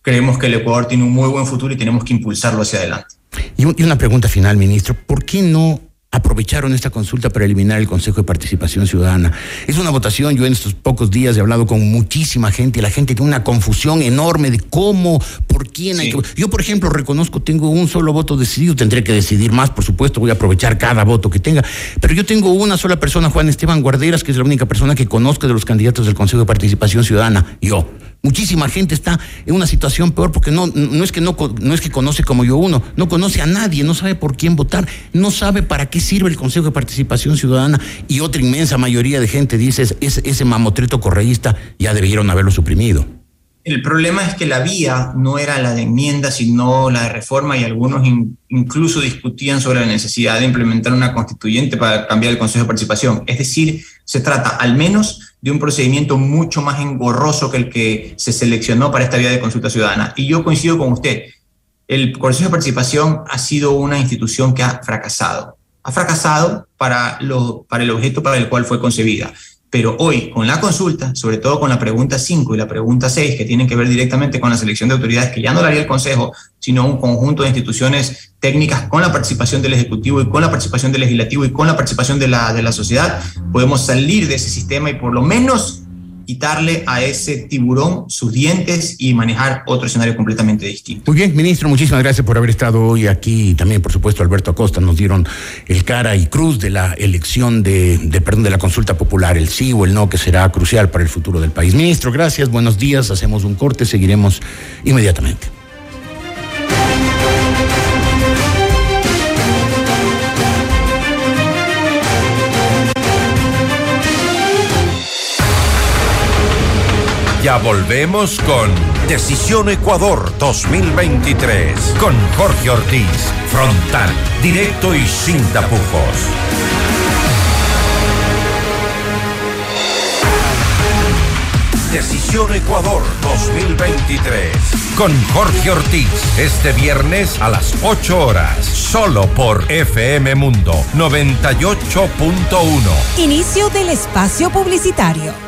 creemos que el Ecuador tiene un muy buen futuro y tenemos que impulsarlo hacia adelante. Y, un- y una pregunta final, ministro. ¿Por qué no aprovecharon esta consulta para eliminar el Consejo de Participación Ciudadana. Es una votación, yo en estos pocos días he hablado con muchísima gente la gente tiene una confusión enorme de cómo, por quién hay que... Yo, por ejemplo, reconozco, tengo un solo voto decidido, tendré que decidir más, por supuesto, voy a aprovechar cada voto que tenga, pero yo tengo una sola persona, Juan Esteban Guarderas, que es la única persona que conozco de los candidatos del Consejo de Participación Ciudadana, yo. Muchísima gente está en una situación peor porque no, no, es que no, no es que conoce como yo uno, no conoce a nadie, no sabe por quién votar, no sabe para qué sirve el Consejo de Participación Ciudadana y otra inmensa mayoría de gente dice ese, ese mamotreto correísta ya debieron haberlo suprimido. El problema es que la vía no era la de enmienda, sino la de reforma y algunos incluso discutían sobre la necesidad de implementar una constituyente para cambiar el Consejo de Participación. Es decir, se trata al menos de un procedimiento mucho más engorroso que el que se seleccionó para esta vía de consulta ciudadana. Y yo coincido con usted, el Consejo de Participación ha sido una institución que ha fracasado. Ha fracasado para, el objeto para el cual fue concebida. Pero hoy, con la consulta, sobre todo con la pregunta 5 y la pregunta 6, que tienen que ver directamente con la selección de autoridades, que ya no la haría el Consejo, sino un conjunto de instituciones técnicas con la participación del Ejecutivo y con la participación del Legislativo y con la participación de la, de la sociedad, podemos salir de ese sistema y por lo menos quitarle a ese tiburón sus dientes y manejar otro escenario completamente distinto. Muy bien, ministro, muchísimas gracias por haber estado hoy aquí. También, por supuesto, Alberto Acosta nos dieron el cara y cruz de la elección de, perdón, de la consulta popular, el sí o el no, que será crucial para el futuro del país. Ministro, gracias, buenos días, hacemos un corte, seguiremos inmediatamente. Ya volvemos con Decisión Ecuador 2023 con Jorge Ortiz. Frontal, directo y sin tapujos. Decisión Ecuador 2023 con Jorge Ortiz. Este viernes a las 8 horas, solo por FM Mundo 98.1. Inicio del espacio publicitario.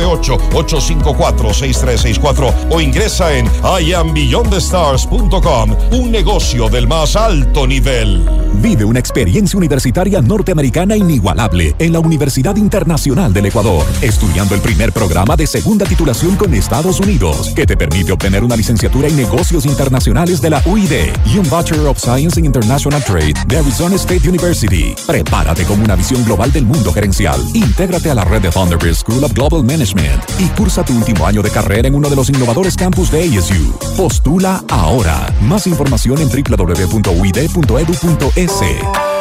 854-6364 o ingresa en iambeyondthestars.com, un negocio del más alto nivel. Vive una experiencia universitaria norteamericana inigualable en la Universidad Internacional del Ecuador, estudiando el primer programa de segunda titulación con Estados Unidos, que te permite obtener una licenciatura en negocios internacionales de la UID y un Bachelor of Science in International Trade de Arizona State University. Prepárate con una visión global del mundo gerencial. Intégrate a la red de Thunderbird School of Global Management y cursa tu último año de carrera en uno de los innovadores campus de ASU. Postula ahora. Más información en www.uid.edu.es.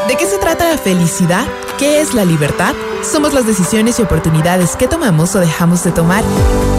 ¿De qué se trata la felicidad? ¿Qué es la libertad? Somos las decisiones y oportunidades que tomamos o dejamos de tomar.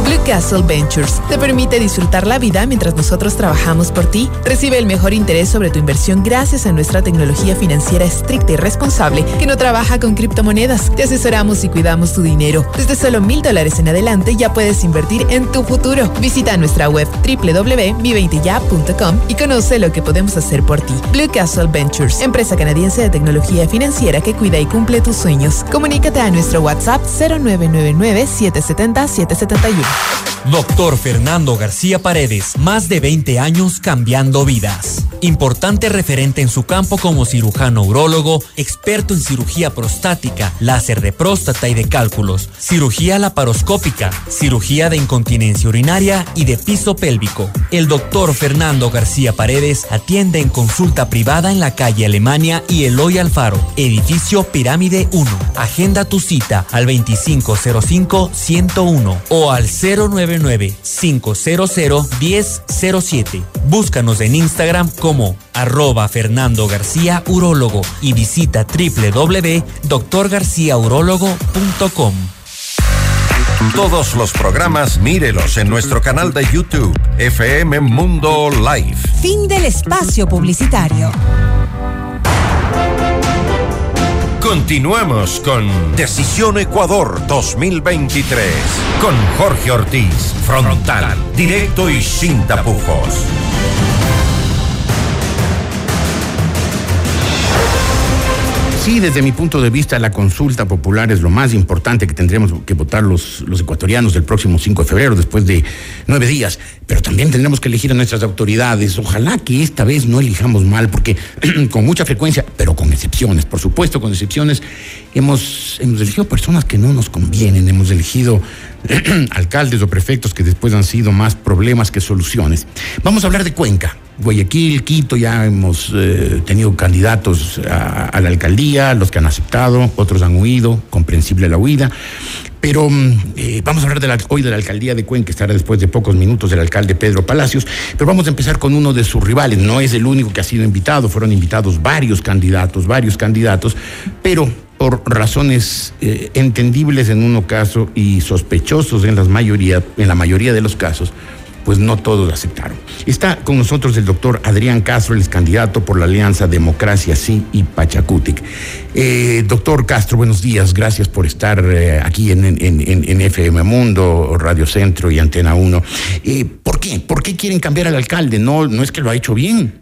Blue Castle Ventures te permite disfrutar la vida mientras nosotros trabajamos por ti. Recibe el mejor interés sobre tu inversión gracias a nuestra tecnología financiera estricta y responsable que no trabaja con criptomonedas. Te asesoramos y cuidamos tu dinero. Desde solo mil dólares en adelante ya puedes invertir en tu futuro. Visita nuestra web www.mi20ya.com y conoce lo que podemos hacer por ti. Blue Castle Ventures, empresa canadiense de tecnología financiera que cuida y cumple tus sueños. Comunícate a nuestro WhatsApp 0999-770-771. Doctor Fernando García Paredes, más de 20 años cambiando vidas. Importante referente en su campo como cirujano urólogo, experto en cirugía prostática, láser de próstata y de cálculos, cirugía laparoscópica, cirugía de incontinencia urinaria y de piso pélvico. El doctor Fernando García Paredes atiende en consulta privada en la calle Alemania y Eloy Alfaro, edificio Pirámide 1. Agenda tu cita al 2505-101 o al 099-500-1007. Búscanos en Instagram como arroba Fernando García Urólogo y visita www.doctorgarciaurologo.com. Todos los programas mírelos en nuestro canal de YouTube, FM Mundo Live. Fin del espacio publicitario. Continuamos con Decisión Ecuador 2023 con Jorge Ortiz, frontal, directo y sin tapujos. Sí, desde mi punto de vista, la consulta popular es lo más importante que tendremos que votar los, los ecuatorianos el próximo 5 de febrero, después de nueve días. Pero también tendremos que elegir a nuestras autoridades. Ojalá que esta vez no elijamos mal, porque con mucha frecuencia, pero con excepciones, por supuesto, con excepciones, hemos, hemos elegido personas que no nos convienen, hemos elegido alcaldes o prefectos que después han sido más problemas que soluciones. Vamos a hablar de Cuenca. Guayaquil, Quito, ya hemos eh, tenido candidatos a, la alcaldía, los que han aceptado, otros han huido, comprensible la huida. Pero mm, eh, vamos a hablar de la, hoy de la alcaldía de Cuenca, estará después de pocos minutos del alcalde Pedro Palacios, pero vamos a empezar con uno de sus rivales, no es el único que ha sido invitado, fueron invitados varios candidatos, varios candidatos, pero por razones eh, entendibles en uno caso y sospechosos en, las mayoría, en la mayoría de los casos, pues no todos aceptaron. Está con nosotros el doctor Adrián Castro, el candidato por la Alianza Democracia Sí y Pachacutic. Eh, doctor Castro, buenos días, gracias por estar eh, aquí en, en, FM Mundo, Radio Centro y Antena 1. Eh, ¿Por qué? ¿Por qué quieren cambiar al alcalde? No, no es que lo ha hecho bien.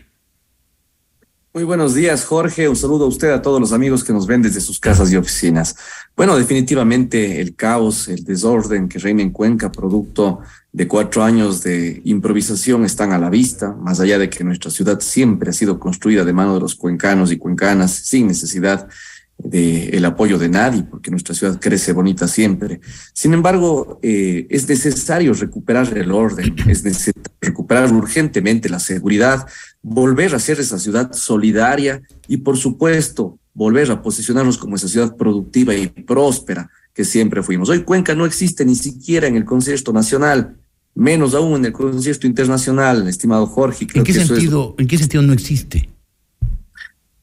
Muy buenos días, Jorge. Un saludo a usted, a todos los amigos que nos ven desde sus casas y oficinas. Bueno, definitivamente el caos, el desorden que reina en Cuenca, producto de cuatro años de improvisación, están a la vista, más allá de que nuestra ciudad siempre ha sido construida de mano de los cuencanos y cuencanas sin necesidad del apoyo de nadie, porque nuestra ciudad crece bonita siempre. Sin embargo, eh, es necesario recuperar el orden, es necesario recuperar urgentemente la seguridad, volver a ser esa ciudad solidaria y, por supuesto, volver a posicionarnos como esa ciudad productiva y próspera que siempre fuimos. Hoy Cuenca no existe ni siquiera en el concierto nacional, menos aún en el concierto internacional, estimado Jorge. ¿En qué, sentido, ¿En qué sentido no existe?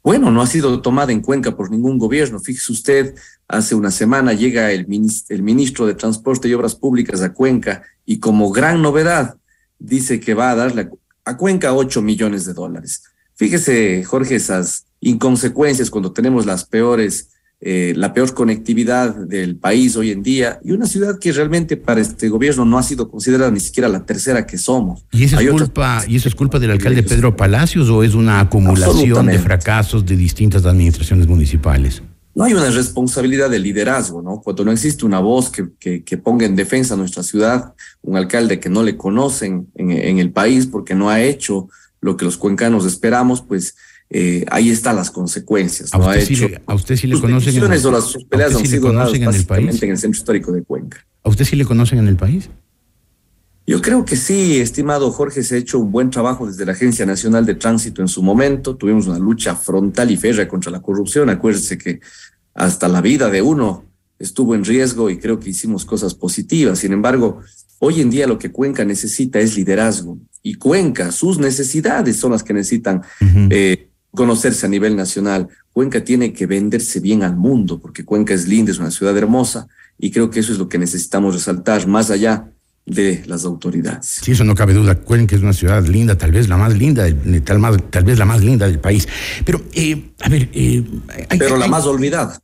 bueno, no ha sido tomada en cuenta por ningún gobierno. Fíjese usted, hace una semana llega el, ministro de Transporte y Obras Públicas a Cuenca y como gran novedad dice que va a darle a Cuenca 8 millones de dólares. Fíjese, Jorge, esas inconsecuencias cuando tenemos las peores eh, la peor conectividad del país hoy en día y una ciudad que realmente para este gobierno no ha sido considerada ni siquiera la tercera que somos. ¿Y eso, es culpa, ¿y eso es culpa del alcalde Pedro Palacios o es una acumulación de fracasos de distintas administraciones municipales? No hay una responsabilidad de liderazgo, ¿no? Cuando no existe una voz que, que, ponga en defensa a nuestra ciudad, un alcalde que no le conocen en, en el país porque no ha hecho lo que los cuencanos esperamos, pues eh, ahí están las consecuencias. ¿A, usted, sí le, ¿A usted sí le conocen? En, o las peleas han sido en el país? en el centro histórico de Cuenca. ¿A usted sí le conocen en el país? Yo creo que sí, estimado Jorge, se ha hecho un buen trabajo desde la Agencia Nacional de Tránsito en su momento. Tuvimos una lucha frontal y férrea contra la corrupción. Acuérdese que hasta la vida de uno estuvo en riesgo y creo que hicimos cosas positivas. Sin embargo, hoy en día lo que Cuenca necesita es liderazgo. Y Cuenca, sus necesidades son las que necesitan conocerse a nivel nacional. Cuenca tiene que venderse bien al mundo, porque Cuenca es linda, es una ciudad hermosa, y creo que eso es lo que necesitamos resaltar, más allá de las autoridades. Sí, eso no cabe duda. Cuenca es una ciudad linda, tal vez la más linda, tal, tal vez la más linda del país. Pero, eh, a ver... Eh, Pero la más olvidada.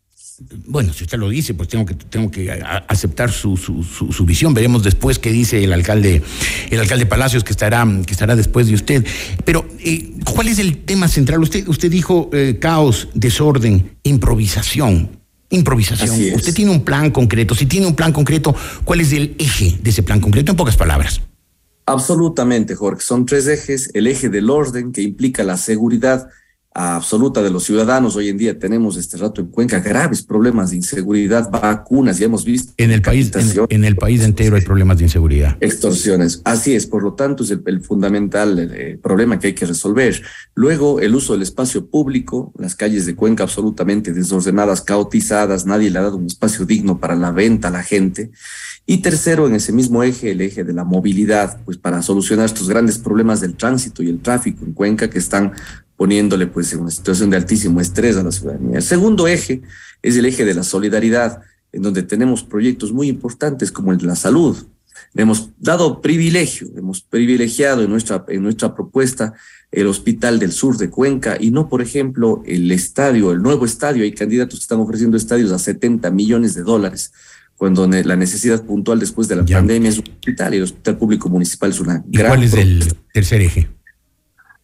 Bueno, si usted lo dice, pues tengo que, tengo que aceptar su, su, su, visión. Veremos después qué dice el alcalde, el alcalde Palacios, que estará, que estará después de usted. Pero, eh, ¿cuál es el tema central? Usted, usted dijo eh, caos, desorden, improvisación. Improvisación. Usted tiene un plan concreto. Si tiene un plan concreto, ¿cuál es el eje de ese plan concreto? En pocas palabras. Absolutamente, Jorge. Son tres ejes. El eje del orden, que implica la seguridad absoluta de los ciudadanos. Hoy en día tenemos este rato en Cuenca graves problemas de inseguridad, vacunas, ya hemos visto. En el país, en, el país entero hay problemas de inseguridad. Extorsiones. Así es, por lo tanto es el, fundamental eh, problema que hay que resolver. Luego, el uso del espacio público, las calles de Cuenca absolutamente desordenadas, caotizadas, nadie le ha dado un espacio digno para la venta a la gente. Y tercero, en ese mismo eje, el eje de la movilidad, pues para solucionar estos grandes problemas del tránsito y el tráfico en Cuenca que están poniéndole pues en una situación de altísimo estrés a la ciudadanía. El segundo eje es el eje de la solidaridad, en donde tenemos proyectos muy importantes como el de la salud. hemos dado privilegio, hemos privilegiado en nuestra, en nuestra propuesta el Hospital del Sur de Cuenca y no, por ejemplo, el estadio, el nuevo estadio. Hay candidatos que están ofreciendo estadios a 70 millones de dólares, cuando la necesidad puntual después de la pandemia es un hospital y el Hospital Público Municipal es una ¿Y ¿Cuál es el tercer eje?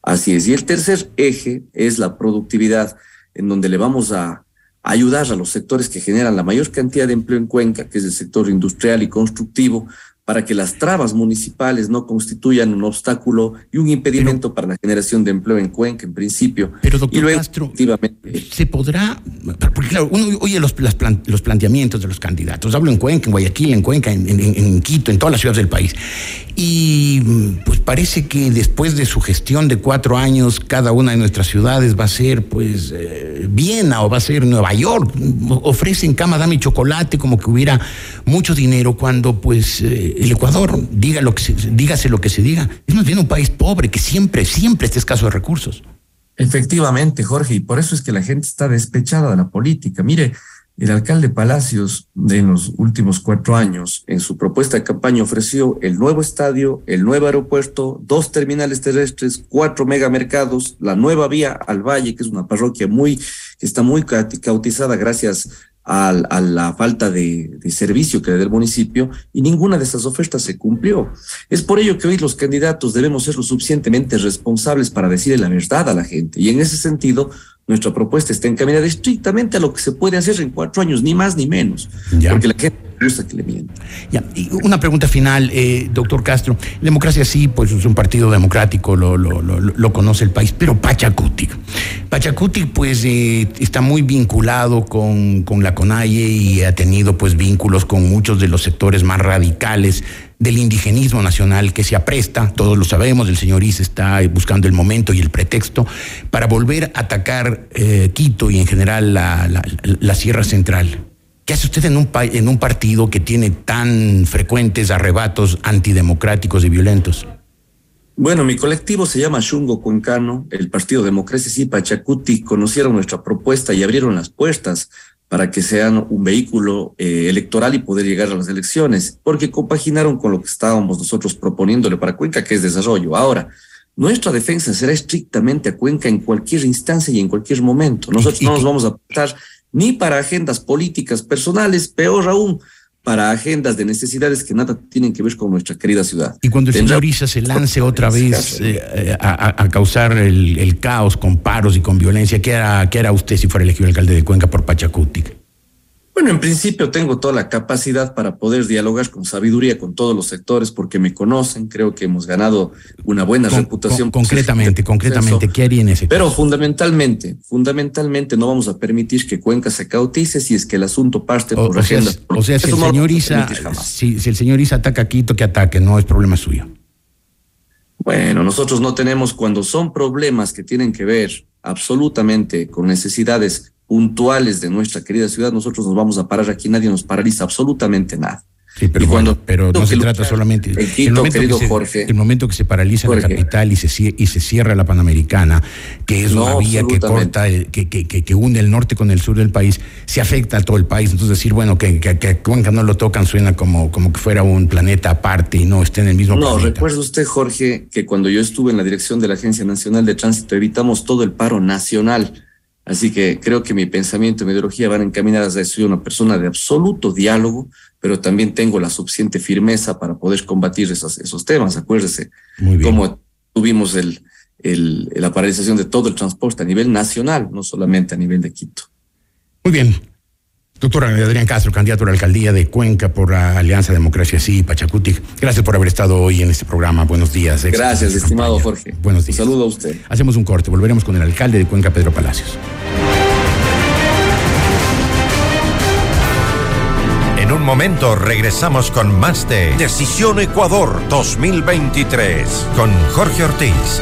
Así es. Y el tercer eje es la productividad, en donde le vamos a ayudar a los sectores que generan la mayor cantidad de empleo en Cuenca, que es el sector industrial y constructivo, para que las trabas municipales no constituyan un obstáculo y un impedimento para la generación de empleo en Cuenca, en principio. Pero, doctor Castro, ¿se podrá? Porque, claro, uno oye los, los planteamientos de los candidatos. Hablo en Cuenca, en Guayaquil, en Cuenca, en, Quito, en todas las ciudades del país. Y pues parece que después de su gestión de cuatro años, cada una de nuestras ciudades va a ser, pues, eh, Viena o va a ser Nueva York. Ofrecen cama, dame chocolate, como que hubiera mucho dinero, cuando, pues. Eh, el Ecuador, diga lo que se, dígase lo que se diga, es más bien un país pobre que siempre, siempre está escaso de recursos. Efectivamente, Jorge, y por eso es que la gente está despechada de la política. Mire, el alcalde Palacios, de los últimos cuatro años, en su propuesta de campaña ofreció el nuevo estadio, el nuevo aeropuerto, dos terminales terrestres, cuatro megamercados, la nueva vía al Valle, que es una parroquia muy, que está muy cautizada gracias a, la falta de, servicio que le da el municipio y ninguna de esas ofertas se cumplió. Es por ello que hoy los candidatos debemos ser lo suficientemente responsables para decirle la verdad a la gente. Y en ese sentido, nuestra propuesta está encaminada estrictamente a lo que se puede hacer en cuatro años, ni más ni menos. Porque la gente una pregunta final, eh, doctor Castro. Democracia sí, pues es un partido democrático, lo, conoce el país, pero Pachacutic. Pachacutic, pues, eh, está muy vinculado con, la CONAIE y ha tenido, pues, vínculos con muchos de los sectores más radicales del indigenismo nacional que se apresta, todos lo sabemos, el señor Is está buscando el momento y el pretexto para volver a atacar eh, Quito y en general la Sierra Central. ¿Qué hace usted en un, en un partido que tiene tan frecuentes arrebatos antidemocráticos y violentos? Bueno, mi colectivo se llama Shungo Cuencano, el Partido Democracia y Pachacuti conocieron nuestra propuesta y abrieron las puertas para que sean un vehículo eh, electoral y poder llegar a las elecciones, porque compaginaron con lo que estábamos nosotros proponiéndole para Cuenca, que es desarrollo. Ahora, nuestra defensa será estrictamente a Cuenca en cualquier instancia y en cualquier momento. Nosotros no nos vamos a aportar ni para agendas políticas personales, peor aún, para agendas de necesidades que nada tienen que ver con nuestra querida ciudad. Y cuando el señor Isa se lance otra vez eh, eh, a, causar el, caos con paros y con violencia, ¿qué hará, ¿qué hará usted si fuera elegido alcalde de Cuenca por Pachacuti? Bueno, en principio tengo toda la capacidad para poder dialogar con sabiduría con todos los sectores porque me conocen, creo que hemos ganado una buena reputación. concretamente, concretamente, ¿qué haría en ese Pero fundamentalmente, fundamentalmente no vamos a permitir que Cuenca se cautice si es que el asunto parte por o agenda. o sea, si el, señor Isa, si, si el señor Isa ataca a Quito, que ataque, no es problema suyo. Bueno, nosotros no tenemos, cuando son problemas que tienen que ver absolutamente con necesidades puntuales de nuestra querida ciudad, nosotros nos vamos a parar aquí, nadie nos paraliza absolutamente nada. Sí, pero, cuando, pero no se trata solamente. El, momento que se, Jorge, el momento que se paraliza la capital y se, y se cierra la Panamericana, que es una vía que corta, que, que, que, une el norte con el sur del país, se afecta a todo el país. Entonces, decir, bueno, que, que, Cuenca no lo tocan suena como, como que fuera un planeta aparte y no esté en el mismo no, planeta. No, recuerda usted, Jorge, que cuando yo estuve en la dirección de la Agencia Nacional de Tránsito, evitamos todo el paro nacional Así que creo que mi pensamiento y mi ideología van encaminadas a ser una persona de absoluto diálogo, pero también tengo la suficiente firmeza para poder combatir esos, esos temas. Acuérdese cómo tuvimos el, el, la paralización de todo el transporte a nivel nacional, no solamente a nivel de Quito. Muy bien. Doctor Adrián Castro, candidato a la alcaldía de Cuenca por la Alianza Democracia Sí, Pachacuti. Gracias por haber estado hoy en este programa. Buenos días. Gracias, estimado Jorge. Buenos días. Un saludo a usted. Hacemos un corte. Volveremos con el alcalde de Cuenca, Pedro Palacios. En un momento regresamos con más de Decisión Ecuador 2023 con Jorge Ortiz.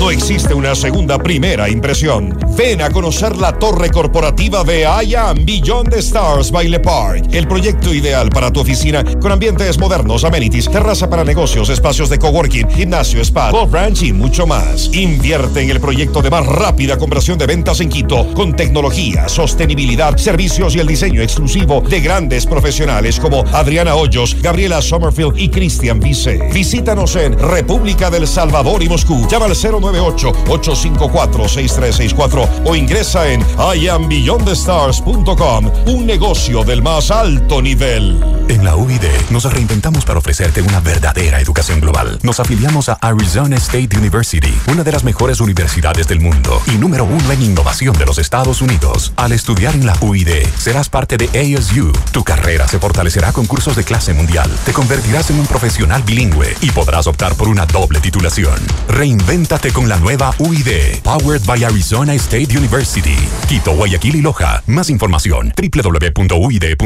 No existe una segunda primera impresión. Ven a conocer la torre corporativa de IAM Beyond the Stars by Le Park. El proyecto ideal para tu oficina con ambientes modernos, amenities, terraza para negocios, espacios de coworking, gimnasio, spa, golf ranch y mucho más. Invierte en el proyecto de más rápida conversión de ventas en Quito con tecnología, sostenibilidad, servicios y el diseño exclusivo de grandes profesionales como Adriana Hoyos, Gabriela Sommerfield y Christian Vice. Visítanos en República del Salvador y Moscú. Llama al 098-854-6364 o ingresa en iambeyondthestars.com. Un negocio del más alto nivel. En la UID nos reinventamos para ofrecerte una verdadera educación global. Nos afiliamos a Arizona State University, una de las mejores universidades del mundo y número uno en innovación de los Estados Unidos. Al estudiar en la UID, serás parte de ASU. Tu carrera se fortalecerá con cursos de clase mundial. Te convertirás en un profesional bilingüe y podrás optar por una doble titulación. Reinvéntate con la nueva UID, powered by Arizona State University. Quito, Guayaquil y Loja. Más información www.uid.edu.es.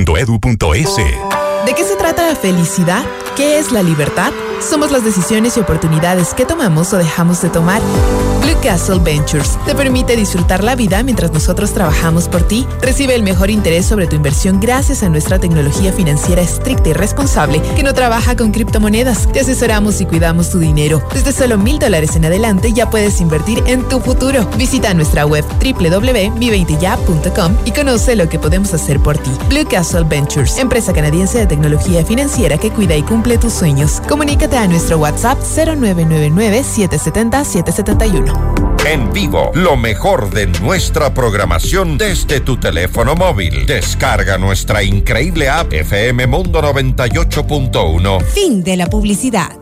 ¿De qué se trata la felicidad? ¿Qué es la libertad? Somos las decisiones y oportunidades que tomamos o dejamos de tomar. Blue Castle Ventures te permite disfrutar la vida mientras nosotros trabajamos por ti. Recibe el mejor interés sobre tu inversión gracias a nuestra tecnología financiera estricta y responsable que no trabaja con criptomonedas. Te asesoramos y cuidamos tu dinero. Desde solo mil dólares en adelante ya puedes invertir en tu futuro. Visita nuestra web www.mi20ya.com y conoce lo que podemos hacer por ti. Blue Castle Ventures, empresa canadiense de tecnología financiera que cuida y cumple tus sueños. Comunícate a nuestro WhatsApp 0999-770-771. En vivo, lo mejor de nuestra programación desde tu teléfono móvil. Descarga nuestra increíble app FM Mundo 98.1. Fin de la publicidad.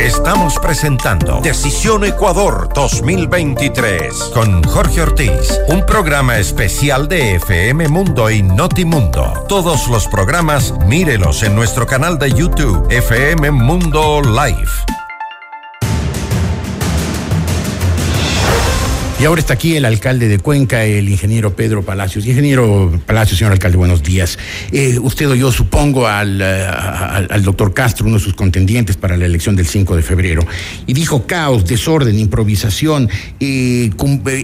Estamos presentando Decisión Ecuador 2023 con Jorge Ortiz, un programa especial de FM Mundo y Notimundo. Todos los programas, mírelos en nuestro canal de YouTube, FM Mundo Live. Y ahora está aquí el alcalde de Cuenca, el ingeniero Pedro Palacios. Ingeniero Palacios, señor alcalde, buenos días. Eh, usted oyó, supongo, al, eh, al, doctor Castro, uno de sus contendientes para la elección del 5 de febrero, y dijo caos, desorden, improvisación, eh,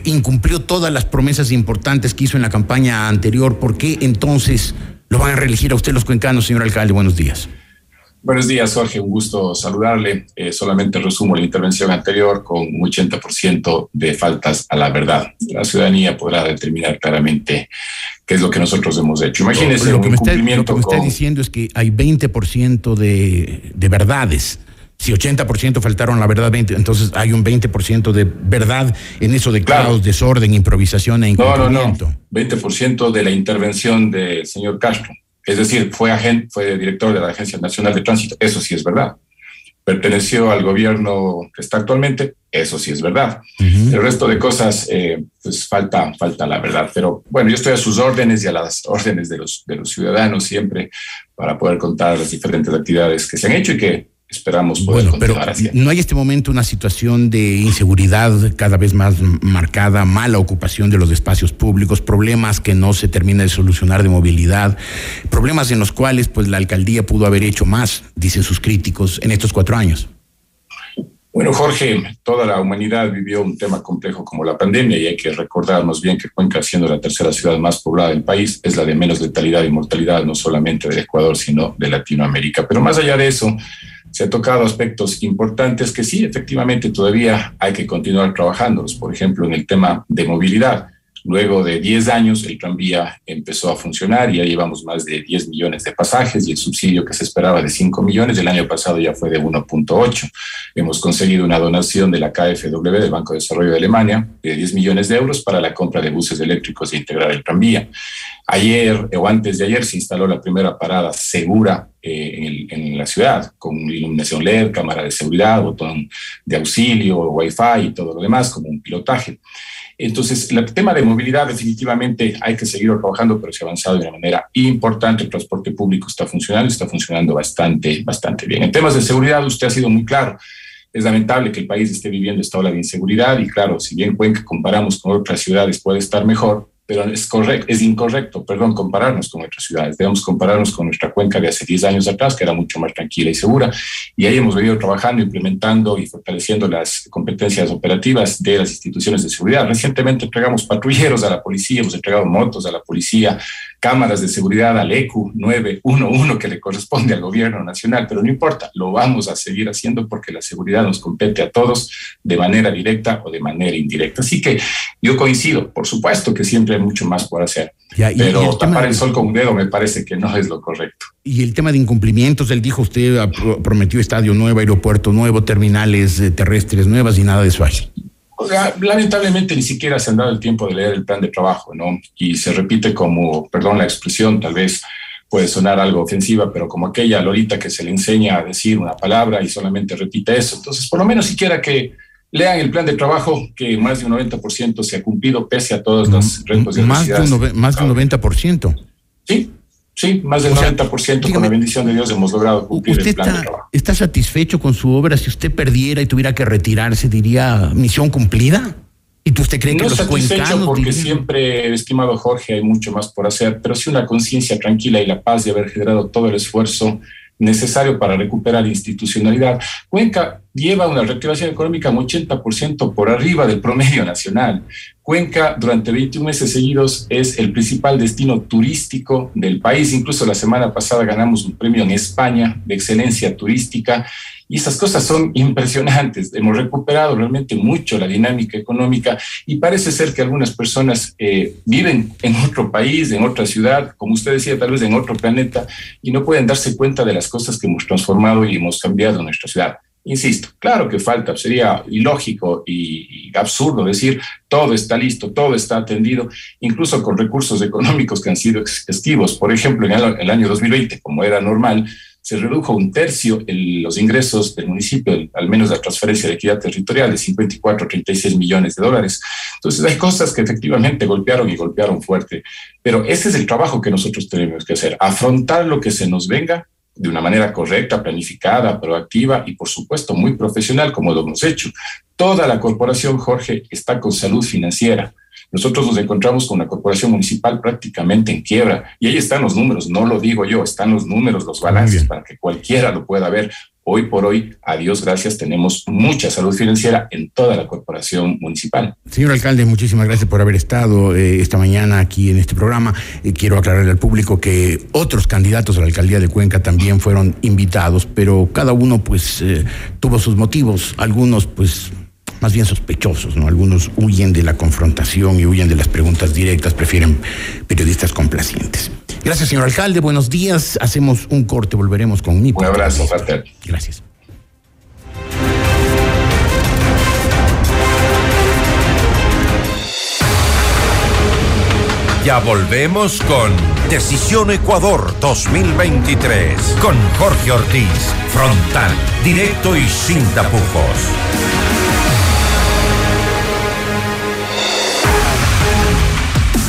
incumplió todas las promesas importantes que hizo en la campaña anterior. ¿Por qué entonces lo van a reelegir a usted los cuencanos, señor alcalde? Buenos días. Buenos días, Jorge. Un gusto saludarle. Eh, solamente resumo la intervención anterior con un 80% de faltas a la verdad. La ciudadanía podrá determinar claramente qué es lo que nosotros hemos hecho. Imagínese lo, que un me está, cumplimiento lo que me está con- diciendo es que hay 20% de, de verdades. Si 80% faltaron la verdad, 20, entonces hay un 20% de verdad en eso de Claro. caos, desorden, improvisación e No, no, incumplimiento. no. 20% de la intervención del señor Castro. Es decir, fue, agente, fue director de la Agencia Nacional de Tránsito. Eso sí es verdad. Perteneció al gobierno que está actualmente. Eso sí es verdad. El resto de cosas, eh, pues falta, falta la verdad. Pero bueno, yo estoy a sus órdenes y a las órdenes de los, de los ciudadanos siempre para poder contar las diferentes actividades que se han hecho y que esperamos poder Bueno, pero no hay este momento una situación de inseguridad cada vez más marcada, mala ocupación de los espacios públicos, problemas que no se termina de solucionar de movilidad, problemas en los cuales pues la alcaldía pudo haber hecho más, dicen sus críticos, en estos cuatro años. Bueno, Jorge, toda la humanidad vivió un tema complejo como la pandemia y hay que recordarnos bien que Cuenca, siendo la tercera ciudad más poblada del país, es la de menos letalidad y mortalidad, no solamente del Ecuador, sino de Latinoamérica. Pero más allá de eso, se ha tocado aspectos importantes que sí, efectivamente, todavía hay que continuar trabajándolos. Por ejemplo, en el tema de movilidad. Luego de 10 años, el tranvía empezó a funcionar y ya llevamos más de 10 millones de pasajes y el subsidio que se esperaba de 5 millones el año pasado ya fue de 1.8. Hemos conseguido una donación de la KfW, del Banco de Desarrollo de Alemania, de 10 millones de euros para la compra de buses eléctricos e integrar el tranvía. Ayer o antes de ayer se instaló la primera parada segura eh, en, el- en la ciudad, con iluminación LED, cámara de seguridad, botón de auxilio, Wi-Fi y todo lo demás, como un pilotaje. Entonces, el tema de movilidad definitivamente hay que seguir trabajando, pero se ha avanzado de una manera importante. El transporte público está funcionando, está funcionando bastante, bastante bien. En temas de seguridad, usted ha sido muy claro. Es lamentable que el país esté viviendo esta ola de inseguridad y claro, si bien Cuenca comparamos con otras ciudades puede estar mejor, pero es, correcto, es incorrecto, perdón, compararnos con otras ciudades. Debemos compararnos con nuestra cuenca de hace 10 años atrás, que era mucho más tranquila y segura, y ahí hemos venido trabajando, implementando y fortaleciendo las competencias operativas de las instituciones de seguridad. Recientemente entregamos patrulleros a la policía, hemos entregado motos a la policía, cámaras de seguridad al ECU 911 que le corresponde al gobierno nacional, pero no importa, lo vamos a seguir haciendo porque la seguridad nos compete a todos de manera directa o de manera indirecta. Así que yo coincido, por supuesto que siempre mucho más por hacer. Pero tapar el sol con un dedo me parece que no es lo correcto. Y el tema de incumplimientos, él dijo, usted prometió estadio nuevo, aeropuerto nuevo, terminales eh, terrestres nuevas y nada de eso hay. Lamentablemente ni siquiera se han dado el tiempo de leer el plan de trabajo, ¿no? Y se repite como, perdón la expresión, tal vez puede sonar algo ofensiva, pero como aquella lorita que se le enseña a decir una palabra y solamente repite eso. Entonces, por lo menos siquiera que Lean el plan de trabajo que más de un 90% se ha cumplido pese a todas las retos y más de un Más de un 90%. Sí, sí, más del 90% con la bendición de Dios hemos logrado cumplir el plan está, de trabajo. ¿Está satisfecho con su obra? Si usted perdiera y tuviera que retirarse, diría misión cumplida. ¿Y tú usted cree que no los satisfecho porque siempre, estimado Jorge, hay mucho más por hacer, pero sí una conciencia tranquila y la paz de haber generado todo el esfuerzo necesario para recuperar institucionalidad. Cuenca lleva una reactivación económica un 80% por arriba del promedio nacional. Cuenca durante 21 meses seguidos es el principal destino turístico del país. Incluso la semana pasada ganamos un premio en España de excelencia turística y esas cosas son impresionantes. Hemos recuperado realmente mucho la dinámica económica y parece ser que algunas personas eh, viven en otro país, en otra ciudad, como usted decía, tal vez en otro planeta, y no pueden darse cuenta de las cosas que hemos transformado y hemos cambiado en nuestra ciudad. Insisto, claro que falta, sería ilógico y, absurdo decir todo está listo, todo está atendido, incluso con recursos económicos que han sido esquivos. Por ejemplo, en el año 2020, como era normal, se redujo un tercio en los ingresos del municipio, al menos la transferencia de equidad territorial de 54 a 36 millones de dólares. Entonces hay cosas que efectivamente golpearon y golpearon fuerte, pero ese es el trabajo que nosotros tenemos que hacer, afrontar lo que se nos venga de una manera correcta, planificada, proactiva y por supuesto muy profesional como lo hemos hecho. Toda la corporación, Jorge, está con salud financiera. Nosotros nos encontramos con una corporación municipal prácticamente en quiebra y ahí están los números, no lo digo yo, están los números, los balances para que cualquiera lo pueda ver. Hoy por hoy, a Dios gracias, tenemos mucha salud financiera en toda la corporación municipal. Señor alcalde, muchísimas gracias por haber estado eh, esta mañana aquí en este programa. Eh, quiero aclararle al público que otros candidatos a la alcaldía de Cuenca también fueron invitados, pero cada uno pues eh, tuvo sus motivos. Algunos pues más bien sospechosos, ¿no? Algunos huyen de la confrontación y huyen de las preguntas directas, prefieren periodistas complacientes. Gracias, señor alcalde. Buenos días. Hacemos un corte, volveremos con mi. Un abrazo, Frater. Gracias. Ya volvemos con Decisión Ecuador 2023 con Jorge Ortiz, frontal, directo y sin tapujos.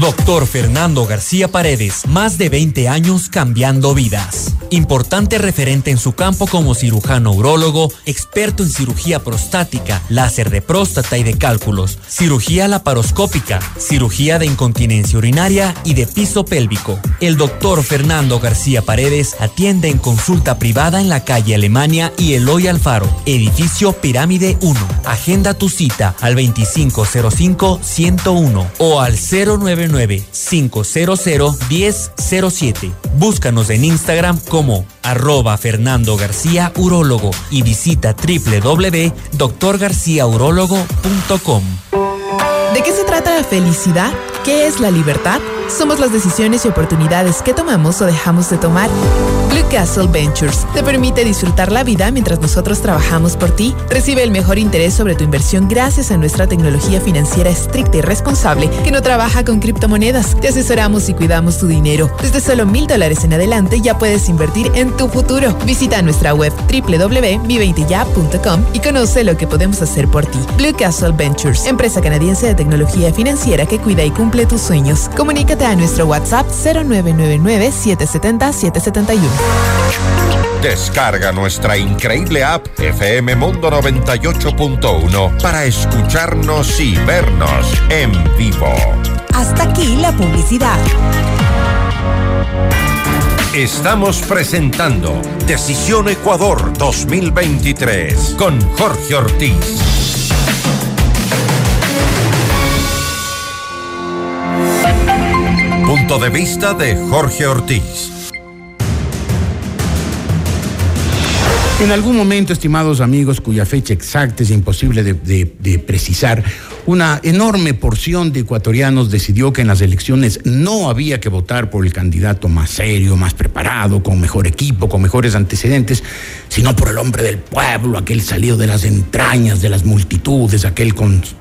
Doctor Fernando García Paredes, más de 20 años cambiando vidas. Importante referente en su campo como cirujano urólogo, experto en cirugía prostática, láser de próstata y de cálculos, cirugía laparoscópica, cirugía de incontinencia urinaria y de piso pélvico. El doctor Fernando García Paredes atiende en consulta privada en la calle Alemania y Eloy Alfaro, edificio Pirámide 1. Agenda tu cita al 2505-101 o al 09 995001007. Búscanos en Instagram como arroba Fernando García Urólogo y visita www.doctorgarciaurologo.com. ¿De qué se trata la felicidad? ¿Qué es la libertad? Somos las decisiones y oportunidades que tomamos o dejamos de tomar. Blue Castle Ventures te permite disfrutar la vida mientras nosotros trabajamos por ti. Recibe el mejor interés sobre tu inversión gracias a nuestra tecnología financiera estricta y responsable que no trabaja con criptomonedas. Te asesoramos y cuidamos tu dinero. Desde solo mil dólares en adelante ya puedes invertir en tu futuro. Visita nuestra web www.mi20ya.com y conoce lo que podemos hacer por ti. Blue Castle Ventures, empresa canadiense de tecnología financiera que cuida y cumple tus sueños. Comunícate a nuestro WhatsApp 0999-770-771. Descarga nuestra increíble app FM Mundo 98.1 para escucharnos y vernos en vivo. Hasta aquí la publicidad. Estamos presentando Decisión Ecuador 2023 con Jorge Ortiz. Punto de vista de Jorge Ortiz. En algún momento, estimados amigos, cuya fecha exacta es imposible de, precisar, una enorme porción de ecuatorianos decidió que en las elecciones no había que votar por el candidato más serio, más preparado, con mejor equipo, con mejores antecedentes, sino por el hombre del pueblo, aquel salido de las entrañas de las multitudes, aquel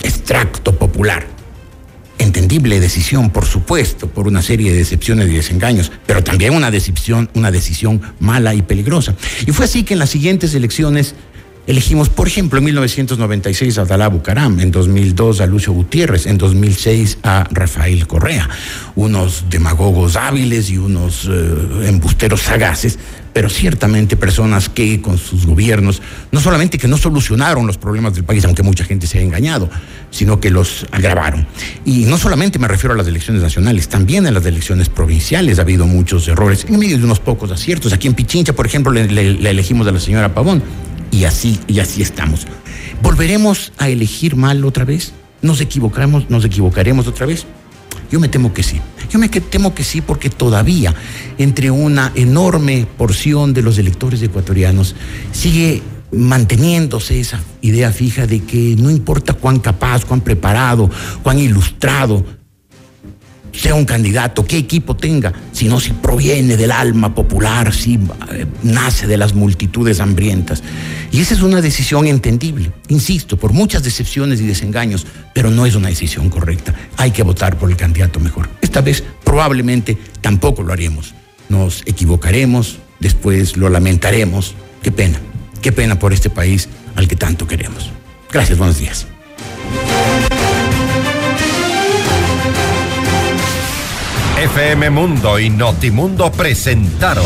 extracto popular. Entendible decisión, por supuesto, por una serie de decepciones y desengaños, pero también una decisión, una decisión mala y peligrosa. Y fue así que en las siguientes elecciones elegimos, por ejemplo, en 1996 a Abdalá Bucaram, en 2002 a Lucio Gutiérrez, en 2006 a Rafael Correa, unos demagogos hábiles y unos eh, embusteros sagaces pero ciertamente personas que con sus gobiernos, no solamente que no solucionaron los problemas del país, aunque mucha gente se ha engañado, sino que los agravaron. Y no solamente me refiero a las elecciones nacionales, también en las elecciones provinciales ha habido muchos errores, en medio de unos pocos aciertos. Aquí en Pichincha, por ejemplo, le, elegimos a la señora Pavón, y así, y así estamos. ¿Volveremos a elegir mal otra vez? ¿Nos equivocamos, nos equivocaremos otra vez? Yo me temo que sí. Yo me temo que sí porque todavía entre una enorme porción de los electores ecuatorianos sigue manteniéndose esa idea fija de que no importa cuán capaz, cuán preparado, cuán ilustrado sea un candidato, qué equipo tenga, sino si proviene del alma popular, si eh, nace de las multitudes hambrientas. Y esa es una decisión entendible, insisto, por muchas decepciones y desengaños, pero no es una decisión correcta. Hay que votar por el candidato mejor. Esta vez probablemente tampoco lo haremos. Nos equivocaremos, después lo lamentaremos. Qué pena, qué pena por este país al que tanto queremos. Gracias, buenos días. FM Mundo y Notimundo presentaron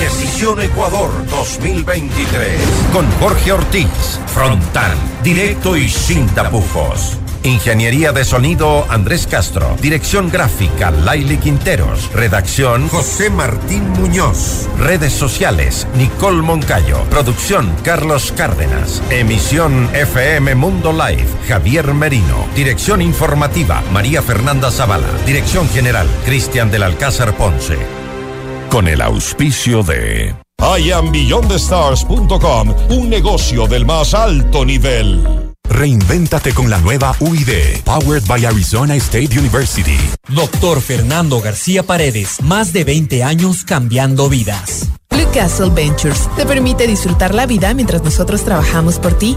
Decisión Ecuador 2023 con Jorge Ortiz, frontal, directo y sin tapujos. Ingeniería de sonido Andrés Castro. Dirección gráfica Laili Quinteros. Redacción José Martín Muñoz. Redes sociales Nicole Moncayo. Producción Carlos Cárdenas. Emisión FM Mundo Live Javier Merino. Dirección informativa María Fernanda Zavala. Dirección general Cristian del Alcázar Ponce. Con el auspicio de IamBeyondTheStars.com, un negocio del más alto nivel. Reinvéntate con la nueva UID, powered by Arizona State University. Doctor Fernando García Paredes, más de 20 años cambiando vidas. Blue Castle Ventures te permite disfrutar la vida mientras nosotros trabajamos por ti.